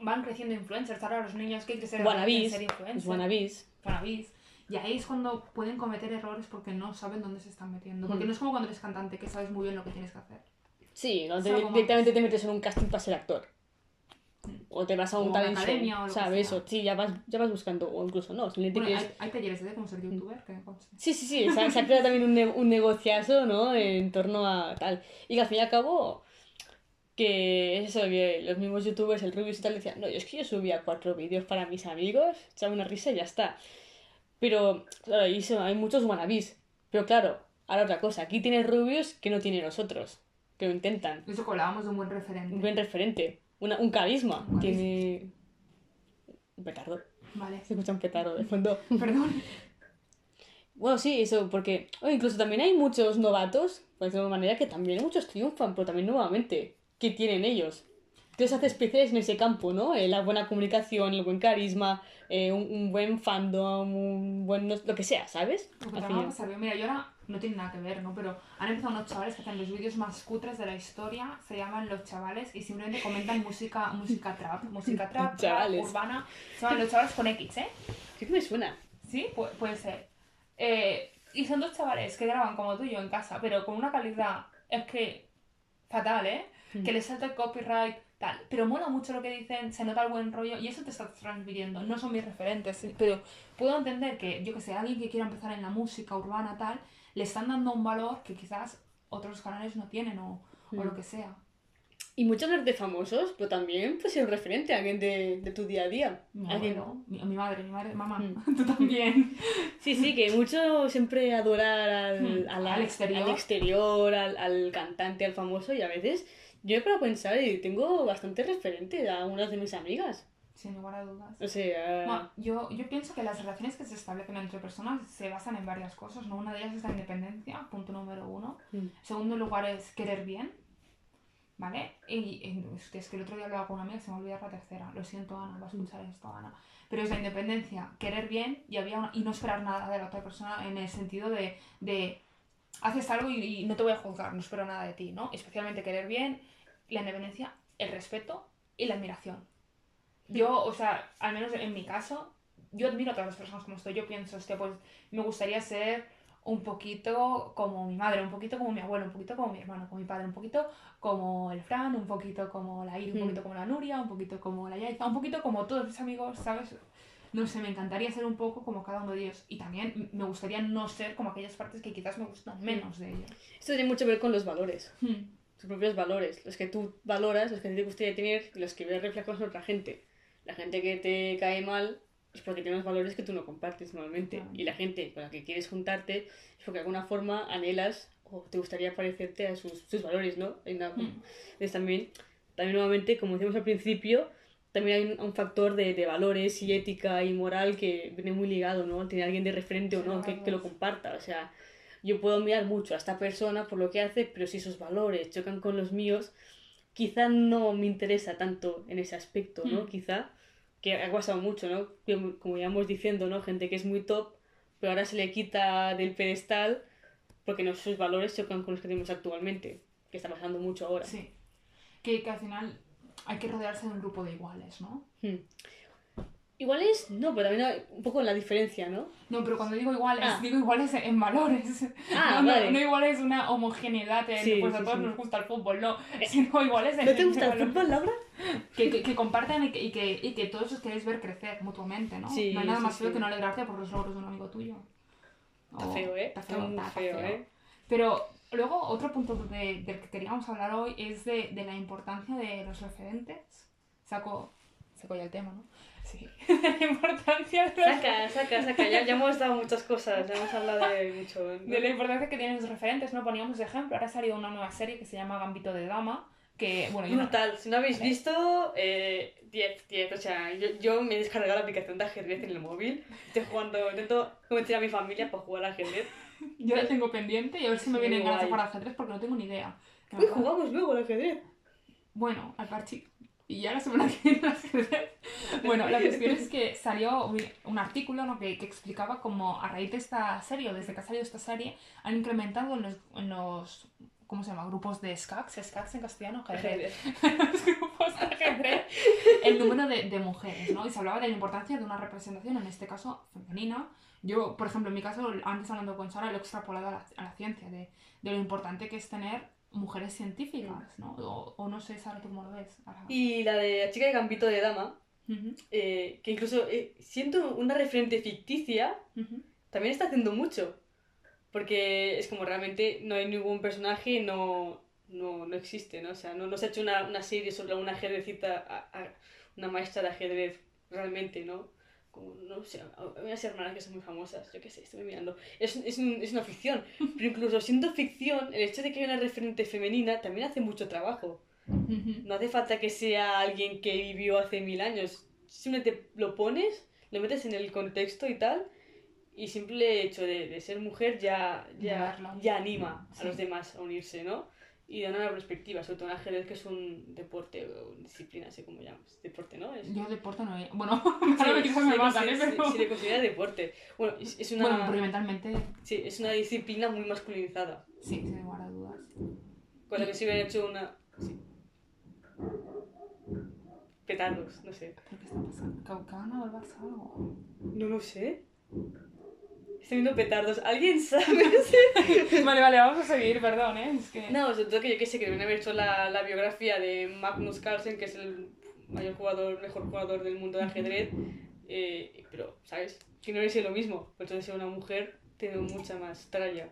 Van creciendo influencers. Ahora los niños que quieren Wannabes, ser influencers. wannabes. wannabes. Y ahí es cuando pueden cometer errores porque no saben dónde se están metiendo. Porque Mm. no es como cuando eres cantante que sabes muy bien lo que tienes que hacer. Sí, ¿no? Te- algo más. directamente te metes en un casting para ser actor. O te vas a un talent show, que ¿sabes? O, sí, ya vas, ya vas buscando, o incluso no, Bueno, quieres... hay, hay talleres de cómo ser youtuber, que. Sí, sí, sí, se, ha- se ha creado también un, ne- un negociazo, ¿no? En torno a tal. Y que al fin y al cabo, que es eso, que los mismos youtubers, el Rubius y tal, decían, no, yo es que yo subía cuatro vídeos para mis amigos, echaba una risa y ya está. Pero, claro, y eso, hay muchos wannabes. Pero claro, ahora otra cosa, aquí tienes Rubius que no tiene los otros, que lo intentan. Eso que hablábamos de un buen referente. Un buen referente, una, un carisma, Un tiene... Un petardo. Vale. Se escucha un petardo de fondo. <laughs> Perdón. Bueno, sí, eso, porque o incluso también hay muchos novatos, pues de alguna manera, que también muchos triunfan, pero también nuevamente, ¿qué tienen ellos? Entonces hace especiales en ese campo, ¿no? Eh, la buena comunicación, el buen carisma, eh, un, un buen fandom, un buen... no- lo que sea, ¿sabes? Lo que Al te fin y va a pasar, mira, yo ahora no tiene nada que ver, ¿no? Pero han empezado unos chavales que hacen los vídeos más cutres de la historia, se llaman Los Chavales, y simplemente comentan música, <laughs> música trap, música trap, <laughs> trap, urbana. Se llaman Los Chavales con X, ¿eh? Creo que me suena. Sí, Pu- puede ser. Eh, y son dos chavales que graban como tú y yo en casa, pero con una calidad, es que fatal, ¿eh? Mm. Que les salta el copyright, tal. Pero mola mucho lo que dicen, se nota el buen rollo y eso te está transmitiendo. No son mis referentes, pero puedo entender que, yo que sé, alguien que quiera empezar en la música urbana, tal, le están dando un valor que quizás otros canales no tienen o, o Mm. lo que sea. Y muchos de famosos, pero también puede ser un referente a alguien de, de tu día a día. Mi Alguien- abuelo, mi, mi madre, mi madre, mamá, Mm. <laughs> tú también. Sí, sí, que mucho siempre adorar al, Hmm, a la- al exterior. al, exterior, al, al cantante, al famoso, y a veces yo he para pensar y tengo bastante referente a unas de mis amigas. Sin lugar a dudas. O sea, Bueno, yo, yo pienso que las relaciones que se establecen entre personas se basan en varias cosas, ¿no? Una de ellas es la independencia, punto número uno. Mm. Segundo lugar es querer bien, ¿vale? Y, y- es, que, es que el otro día hablaba con una amiga, se me olvidó la tercera. Lo siento, Ana, va a escuchar esto, Ana. Pero es la independencia, querer bien y, había una- y no esperar nada de la otra persona en el sentido de, de haces algo y, y no te voy a juzgar, no espero nada de ti, ¿no? Especialmente querer bien, la independencia, el respeto y la admiración. Yo, o sea, al menos en mi caso, yo admiro a todas las personas como estoy. Yo pienso, hostia, pues me gustaría ser un poquito como mi madre, un poquito como mi abuelo, un poquito como mi hermano, como mi padre, un poquito como el Fran, un poquito como la Iri, un Mm. poquito como la Nuria, un poquito como la Yaiza, un poquito como todos mis amigos, ¿sabes? No sé, me encantaría ser un poco como cada uno de ellos. Y también me gustaría no ser como aquellas partes que quizás me gustan menos de ellos. esto tiene mucho que ver con los valores, Hmm. tus propios valores, los que tú valoras, los que te gustaría tener y los que ves reflejados en otra gente. La gente que te cae mal es porque tiene unos valores que tú no compartes normalmente. Claro. Y la gente con la que quieres juntarte es porque de alguna forma anhelas o te gustaría parecerte a sus, sus valores, ¿no? Hay una- Mm. Entonces también, también nuevamente, como decíamos al principio, también hay un, un factor de, de valores y ética y moral que viene muy ligado, ¿no? Tener alguien de referente o no que, que lo comparta. O sea, yo puedo mirar mucho a esta persona por lo que hace, pero si sus valores chocan con los míos, quizá no me interesa tanto en ese aspecto, ¿no? Hmm. Quizá, que ha pasado mucho, ¿no? Como como íbamos diciendo, ¿no? Gente que es muy top, pero ahora se le quita del pedestal porque no, sus valores chocan con los que tenemos actualmente, que está pasando mucho ahora. Sí. Que, que al final hay que rodearse de un grupo de iguales, ¿no? Hmm. Iguales, no, pero también hay un poco la diferencia, ¿no? No, pero cuando digo iguales, Ah. digo iguales en valores. Ah, <laughs> no, vale. no iguales una homogeneidad en, Sí, pues a sí, todos sí. nos gusta el fútbol, no. Sino iguales en ¿No te gusta el fútbol, Laura? Que, que, que compartan y que, y, que, y que todos os queréis ver crecer mutuamente, ¿no? Sí, no hay nada más feo que no alegrarte por los logros de un amigo tuyo. Está O- feo, ¿eh? Está feo, está feo, feo. ¿eh? Pero luego otro punto de- del que queríamos hablar hoy es de, de la importancia de los referentes. Saco, saco ya el tema, ¿no? Sí. <laughs> la importancia de, los- Saca, saca, saca. Ya, ya hemos dado muchas cosas, ya hemos hablado de mucho. ¿no? de la importancia que tienen los referentes. No poníamos de ejemplo. Ahora ha salido una nueva serie que se llama Gambito de Dama. Que, bueno, yo no- Brutal, si no habéis visto, eh, 10, 10. O sea, yo, yo me he descargado la aplicación de ajedrez en el móvil. Estoy jugando, intento convencer a mi familia para jugar al ajedrez. <laughs> yo la tengo pendiente y a ver si me Sí, vienen ganas de guay. jugar al ajedrez porque no tengo ni idea. Uy, jugamos luego al ajedrez. Bueno, al parche. Y ya la semana <laughs> que viene al ajedrez. Bueno, la cuestión es que salió un- un artículo ¿no? que, que explicaba cómo a raíz de esta serie, o desde que ha salido esta serie, han incrementado en los, en los ¿cómo se llama? Grupos de SCACs, SCACs en castellano, ajedrez. Ajedrez. <laughs> los grupos de ajedrez, el número de, de mujeres, ¿no? Y se hablaba de la importancia de una representación, en este caso, femenina. Yo, por ejemplo, en mi caso, antes hablando con Sara, lo he extrapolado a la, a la ciencia, de, de lo importante que es tener mujeres científicas, ¿no? O, o no sé, Sara, ¿tú cómo lo ves? Y la de la chica de Gambito de Dama, Ujú, eh, que incluso eh, siento una referente ficticia, ujú. también está haciendo mucho. Porque es como realmente no hay ningún personaje, no, no, no existe, ¿no? O sea, no, no se ha hecho una, una serie sobre una ajedrecita, a- a- una maestra de ajedrez realmente, ¿no? Como, no sé, unas hermanas que son muy famosas, yo qué sé, estoy mirando. Es, es, un- es una ficción, pero incluso siendo ficción, el hecho de que haya una referente femenina también hace mucho trabajo. No hace falta que sea alguien que vivió hace mil años. Simplemente lo pones, lo metes en el contexto y tal, y simple hecho de, de ser mujer ya, ya, ya anima a los demás a unirse, ¿no? Y da una perspectiva, sobre todo en ajedrez, que es un deporte o disciplina, sé cómo llamas. Deporte, ¿no? Es... Yo deporte no he... Bueno, <laughs> Sí, ahora me matan, ¿eh? Pero... sí, le considera deporte. Bueno, es, es una, Bueno, porque mentalmente sí, es una disciplina muy masculinizada. sí, sin lugar a dudas. Con la que si hubieran hecho una... sí. Petardos, no sé. ¿Pero qué está pasando? ¿Que que ha ganado el Barça o algo? No lo sé. Estoy viendo petardos. ¿Alguien sabe? <laughs> Vale, vale, vamos a seguir, perdón, ¿eh? Es que... no, sobre todo que yo que sé, que deben haber hecho la, la biografía de Magnus Carlsen, que es el mayor jugador, mejor jugador del mundo de ajedrez. eh, pero, ¿sabes? Que no es lo mismo. Por eso de ser una mujer tiene mucha más tralla.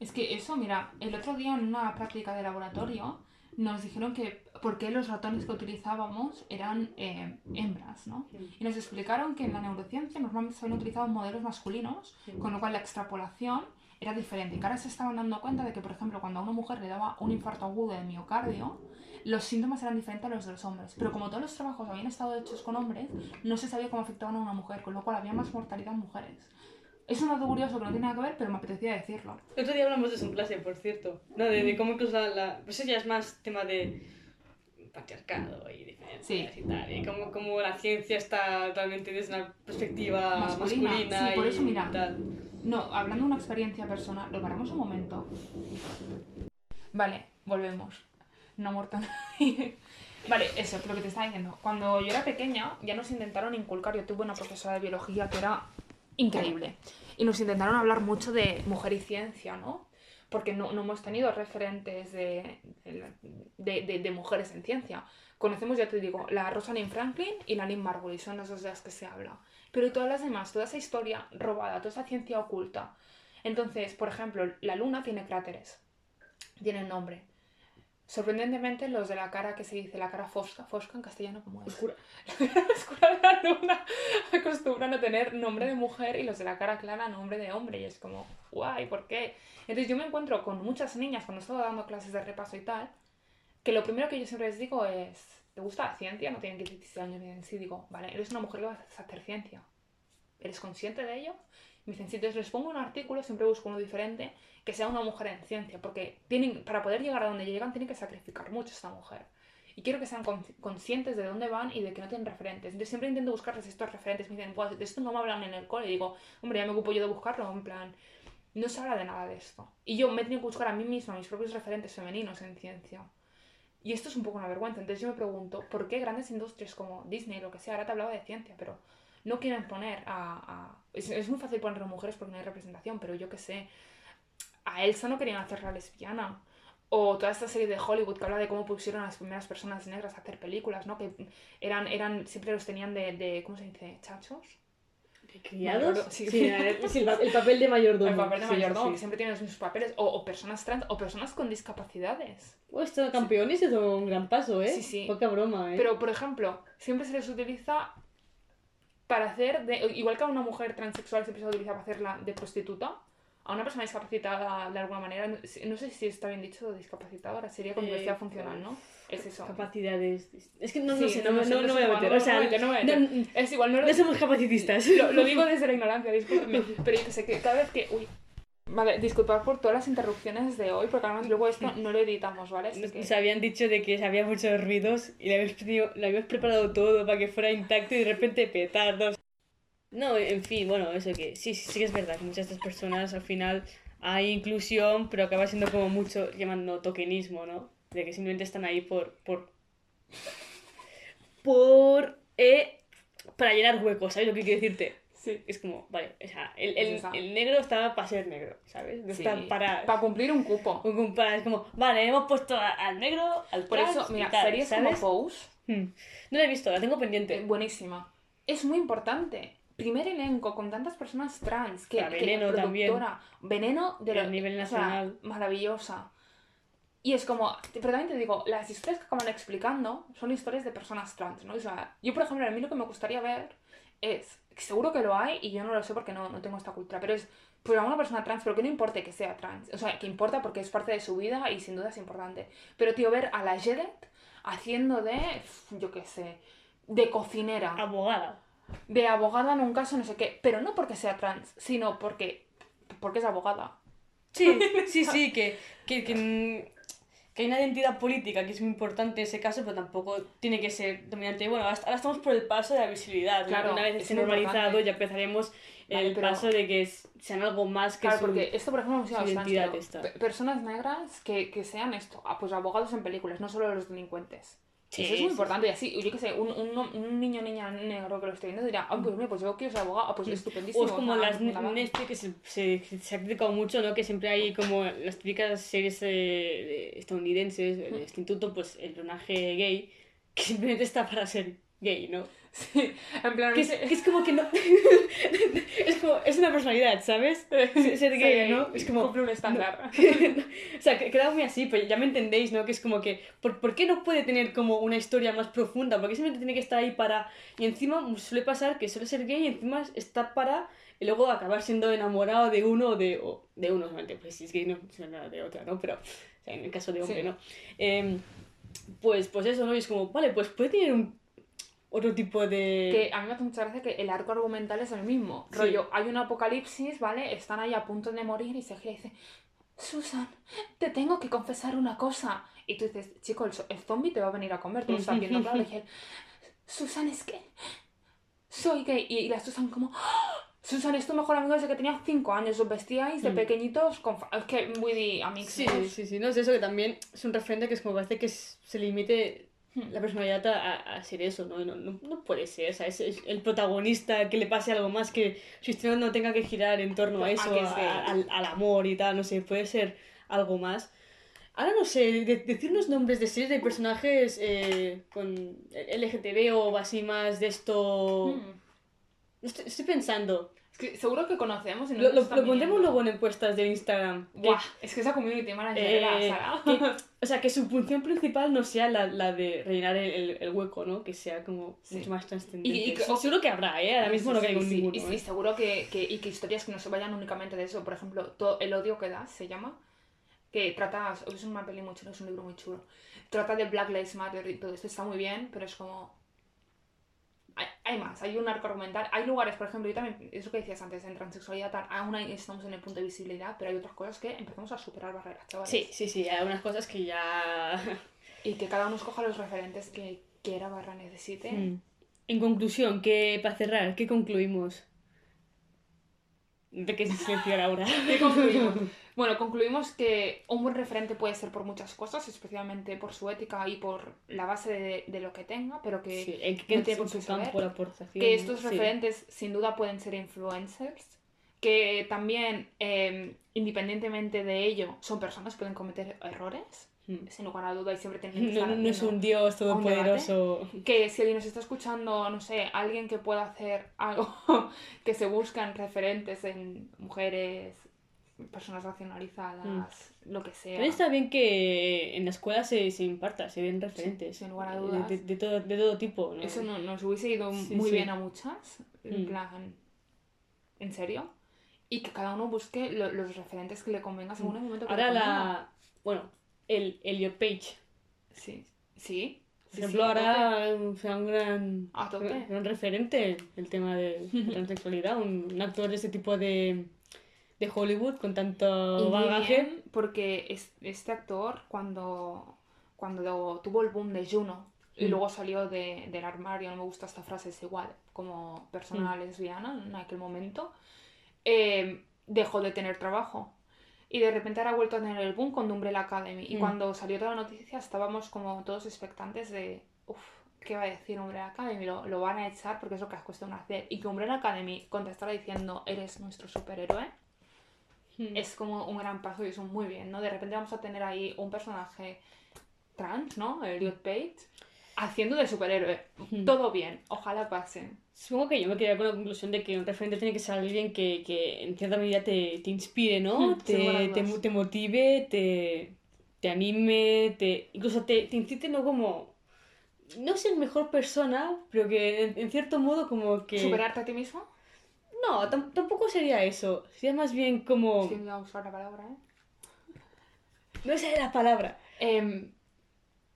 Es que eso, mira, el otro día en una práctica de laboratorio nos dijeron que por qué los ratones que utilizábamos eran eh, hembras, ¿no? Y nos explicaron que en la neurociencia normalmente se habían utilizado modelos masculinos, con lo cual la extrapolación era diferente. Y que ahora se estaban dando cuenta de que, por ejemplo, cuando a una mujer le daba un infarto agudo de miocardio, los síntomas eran diferentes a los de los hombres. Pero como todos los trabajos habían estado hechos con hombres, no se sabía cómo afectaban a una mujer, con lo cual había más mortalidad en mujeres. Es un dato curioso que no tiene nada que ver, pero me apetecía decirlo. El otro día hablamos de eso en clase, por cierto. No, de, de cómo incluso la, la- Pues eso ya es más tema de patriarcado y diferencias Sí. y tal. Y cómo, cómo la ciencia está totalmente desde una perspectiva Masculina. masculina, Sí, por y eso, mira. tal. No, hablando de una experiencia personal, lo paramos un momento. Vale, volvemos. No ha muerto <laughs> nadie. Vale, eso, lo que te estaba diciendo. Cuando yo era pequeña, ya nos intentaron inculcar, yo tuve una profesora de biología que era increíble. Y nos intentaron hablar mucho de mujer y ciencia, ¿no? Porque no, no hemos tenido referentes de, de, de- mujeres en ciencia. Conocemos, ya te digo, la Rosalind Franklin y la Lynn Margulis, son las dos de las que se habla. Pero todas las demás, toda esa historia robada, toda esa ciencia oculta. Entonces, por ejemplo, la luna tiene cráteres, tiene nombre. Sorprendentemente, los de la cara que se dice la cara fosca, fosca en castellano, ¿cómo es? Oscura. La <laughs> cara oscura de la luna acostumbran a tener nombre de mujer y los de la cara clara nombre de hombre. Y es como, guay, ¿por qué? Entonces yo me encuentro con muchas niñas cuando estaba dando clases de repaso y tal, que lo primero que yo siempre les digo es, ¿te gusta la ciencia? No tienen que 16 años ni en sí. Digo, vale, eres una mujer que vas a hacer ciencia. ¿eres consciente de ello? Me dicen, si entonces les pongo un artículo, siempre busco uno diferente, que sea una mujer en ciencia, porque tienen, para poder llegar a donde llegan tienen que sacrificar mucho esta mujer. Y quiero que sean con- conscientes de dónde van y de que no tienen referentes. Entonces siempre intento buscarles estos referentes. Me dicen, pues de esto no me hablan en el cole. Y digo, hombre, ya me ocupo yo de buscarlo. En plan, no se habla de nada de esto. Y yo me he tenido que buscar a mí misma mis propios referentes femeninos en ciencia. Y esto es un poco una vergüenza. Entonces yo me pregunto, ¿por qué grandes industrias como Disney, lo que sea, ahora te hablaba de ciencia, pero no quieren poner a... a- Es, es muy fácil poner a mujeres porque no hay representación, pero yo qué sé, a Elsa no querían hacerla lesbiana. O toda esta serie de Hollywood que habla de cómo pusieron a las primeras personas negras a hacer películas, ¿no? Que eran, eran siempre los tenían de, de ¿cómo se dice? ¿Chachos? ¿Criados? Mayordo- sí. Sí, el, papel de mayordomo. El papel de sí, mayordomo, sí. que siempre tienen los mismos papeles. O, o personas trans, o personas con discapacidades. Oh, esto de campeones es un gran paso, ¿eh? Sí, sí. Poca broma, ¿eh? Pero, por ejemplo, siempre se les utiliza para hacer, de, igual que a una mujer transexual se utiliza para hacerla de prostituta, a una persona discapacitada de alguna manera, no, no sé si está bien dicho discapacitada, sería con Eh, diversidad funcional, ¿no? Es eso. Capacidades. Es que no, no Sí, sé, no, me- no, sé, no me voy a meter. no O sea, a no a no- es igual, no, no somos capacitistas. lo, lo digo desde la ignorancia, discúlpeme, pero yo que sé que cada vez que... Uy. Vale, disculpad por todas las interrupciones de hoy, porque además luego esto no lo editamos, ¿vale? Así que- Nos habían dicho de que había muchos ruidos y le habíamos, pedido- le habíamos preparado todo para que fuera intacto y de repente petardos. No, en fin, bueno, eso que sí, sí, sí que es verdad que muchas de estas personas al final hay inclusión, pero acaba siendo como mucho llamando tokenismo, ¿no? De que simplemente están ahí por. por. por. eh, para llenar huecos, ¿sabes lo que quiero decirte? Sí. Es como, vale, o sea, el, el, negro está para ser negro, ¿sabes? No Sí, está para. para cumplir un cupo. un compa- es como, vale, hemos puesto a- al negro, al Por trans eso, mira, tal, series ¿sabes? como Pose, Hmm. No la he visto, la tengo eh, pendiente. buenísima. Es muy importante. Primer elenco con tantas personas trans. Que, La que Veneno también. Veneno de A lo- nivel o sea, nacional. maravillosa. Y es como, pero también te digo, las historias que acaban explicando son historias de personas trans, ¿no? O sea, yo, por ejemplo, a mí lo que me gustaría ver es, seguro que lo hay y yo no lo sé porque no, no tengo esta cultura, pero es, pues a una persona trans, pero que no importe que sea trans, o sea, que importa porque es parte de su vida y sin duda es importante. Pero, tío, ver a la Jedet haciendo de, yo qué sé, de cocinera Abogada. de abogada en un caso, no sé qué, pero no porque sea trans, sino porque, porque es abogada. Sí, <laughs> sí, sí, que, que, que, que hay una identidad política que es muy importante en ese caso, pero tampoco tiene que ser dominante. Bueno, ahora estamos por el paso de la visibilidad. Claro, Una vez es esté normalizado, importante. ya empezaremos Vale, el pero- paso de que sean algo más que Claro, su- porque esto, por ejemplo, su identidad esta. pe- personas negras que, que sean esto, ah, pues abogados en películas, no solo los delincuentes. Sí, Eso es muy importante. Y así, yo qué sé, un, un, un niño o niña negro que lo esté viendo dirá, ah, pues mira, pues yo quiero ser abogado, ah, pues estupendísimo. O es como sea, las. Netflix que se, se, se ha criticado mucho, ¿no? Que siempre hay como las típicas series eh, de estadounidenses, el instituto, pues el personaje gay, que simplemente está para ser gay, ¿no? Sí, en plan, Que es, que es como que no... <laughs> es como, es una personalidad, ¿sabes? Ser ser gay, Sí, ¿no? Es como... Cumple un estándar. <laughs> o sea, que queda muy así, pero ya me entendéis, ¿no? Que es como que, ¿por, por qué no puede tener como una historia más profunda? ¿Por qué simplemente tiene que estar ahí para... Y encima suele pasar que suele ser gay y encima está para... Y luego acabar siendo enamorado de uno o de... O de uno solamente, pues si es gay no enamora de otra, ¿no? Pero, o sea, en el caso de hombre, Sí. ¿no? Em, pues, pues eso, ¿no? Y es como, vale, pues puede tener un... Otro tipo de... Que a mí me hace mucha gracia que el arco argumental es el mismo. Sí. Rollo, hay un apocalipsis, ¿vale? Están ahí a punto de morir y se gira y dice, Susan, te tengo que confesar una cosa. Y tú dices, chico, el, el zombie te va a venir a comer, tú lo estás viendo claro. Dije, Susan, es que soy gay. Y, y la Susan como, "¡Ah! Susan es tu mejor amigo desde que tenía 5 años. Os vestíais de Mm. pequeñitos con... Es que muy de amigos. Sí, sí, sí, no es eso que también es un referente que es como parece que se limite. La personalidad a, a ser eso, ¿no? No, no, no puede ser, o sea, es, el protagonista que le pase algo más que su historia no tenga que girar en torno a eso, a- al, al amor y tal, no sé, puede ser algo más. Ahora no sé, de- decirnos nombres de series de personajes eh, con LGTB o así más de esto... Mm. Estoy, estoy pensando. Es que seguro que conocemos y no Lo, lo, lo pondremos luego en encuestas de Instagram. que- Buah, es que esa community manager era Eh, Sara. que- <laughs> o sea, que su función principal no sea la, la de rellenar el, el- el hueco, ¿no? Que sea como Sí. mucho más trascendente. Y- y que- Sí, seguro que habrá, ¿eh? Ahora mismo Sí, no caigo sí, ninguno. Y, ¿eh? seguro que, que, y que historias que no se vayan únicamente de eso. Por ejemplo, todo El odio que das se llama. Que trata. Es una peli muy chula, es un libro muy chulo. Trata de Black Lives Matter y todo esto está muy bien, pero es como. Hay, hay más, hay un arco argumental. Hay lugares, por ejemplo, yo también, eso que decías antes, en transexualidad, aún estamos en el punto de visibilidad, pero hay otras cosas que empezamos a superar barreras, chavales. Sí, sí, sí, hay algunas cosas que ya... <laughs> Y que cada uno escoja los referentes que quiera barra necesite. Mm. En conclusión, que para cerrar, ¿qué concluimos? ¿De qué se silenciar ahora? <laughs> ¿Qué concluimos? Bueno, concluimos que un buen referente puede ser por muchas cosas, especialmente por su ética y por la base de, de lo que tenga, pero que, Sí, en que no tiene en por su saber. aportación. que estos sí. referentes sin duda pueden ser influencers, que también, eh, independientemente de ello, son personas que pueden cometer errores. Sin lugar a duda, y siempre tienen que estar no- no es un dios todopoderoso. que si alguien nos está escuchando, no sé, alguien que pueda hacer algo, <laughs> que se buscan referentes en mujeres, personas racionalizadas, lo que sea. También está bien que en la escuela se, se imparta, se den referentes. sin lugar a dudas. De, de todo, de todo tipo. ¿no? Eso no- nos hubiese ido Sí, muy sí. bien a muchas, en Mm. plan, en serio. Y que cada uno busque lo- los referentes que le convenga según el momento que Mm. Ahora le la... Bueno, el Elliot Page. Sí, sí. Por ejemplo, sí, ahora o sea, un gran, referente el tema de la <laughs> transexualidad. Un, un actor de ese tipo de, de Hollywood con tanto Y bagaje. bien, porque es- este actor, cuando, cuando tuvo el boom de Juno y Mm. luego salió de- del armario, no me gusta esta frase, es igual, como persona Mm. lesbiana en aquel momento, eh, dejó de tener trabajo. Y de repente ahora ha vuelto a tener el boom con The Umbrella Academy. Y Mm. cuando salió toda la noticia estábamos como todos expectantes de, uff, ¿qué va a decir Umbrella Academy? Lo, lo van a echar porque es lo que has cuesta hacer. Y que Umbrella Academy contestara diciendo, eres nuestro superhéroe Mm. es como un gran paso y eso muy bien, ¿no? De repente vamos a tener ahí un personaje trans, ¿no? Elliot Page, haciendo de superhéroe. Todo bien, ojalá pase. Supongo que yo me quedaría con la conclusión de que un referente tiene que ser alguien que, que en cierta medida te, te inspire, ¿no? Hmm, sin te, te, motive, te, te anime, te, incluso te, te incite, ¿no? Como, no ser mejor persona, pero que en, en cierto modo como que... ¿Superarte a ti mismo? No, tam- tampoco sería eso. Sería más bien como... A usar la palabra, ¿eh? No esa es la palabra. Em,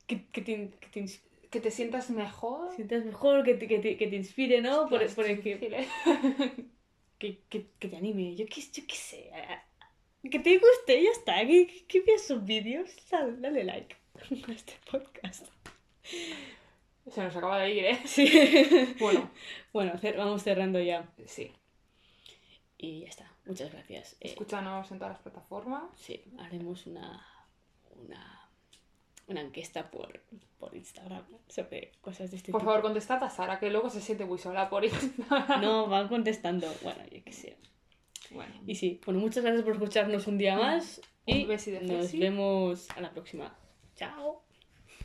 Que, que, te, que te ins- que te sientas mejor. sientas mejor, que te, que te, que te inspire, ¿no? Por, Hostia, por el que, <laughs> que, que, que te anime. Yo qué, yo qué sé. Que te guste, ya está. Que, que, veas sus vídeos. Dale, like a este podcast. Se nos acaba de ir, ¿eh? Sí. <laughs> Bueno, Bueno, vamos cerrando ya. sí. Y ya está. Muchas gracias. Eh, Escúchanos en todas las plataformas. sí, haremos una, una, una encuesta por, por Instagram sobre cosas de este Por tipo. favor, contestad a Sara, que luego se siente muy sola por Instagram. No, van contestando. Bueno, yo qué sé. Bueno, Y sí, bueno, muchas gracias por escucharnos un día más. Un Y nos vemos a la próxima. Chao.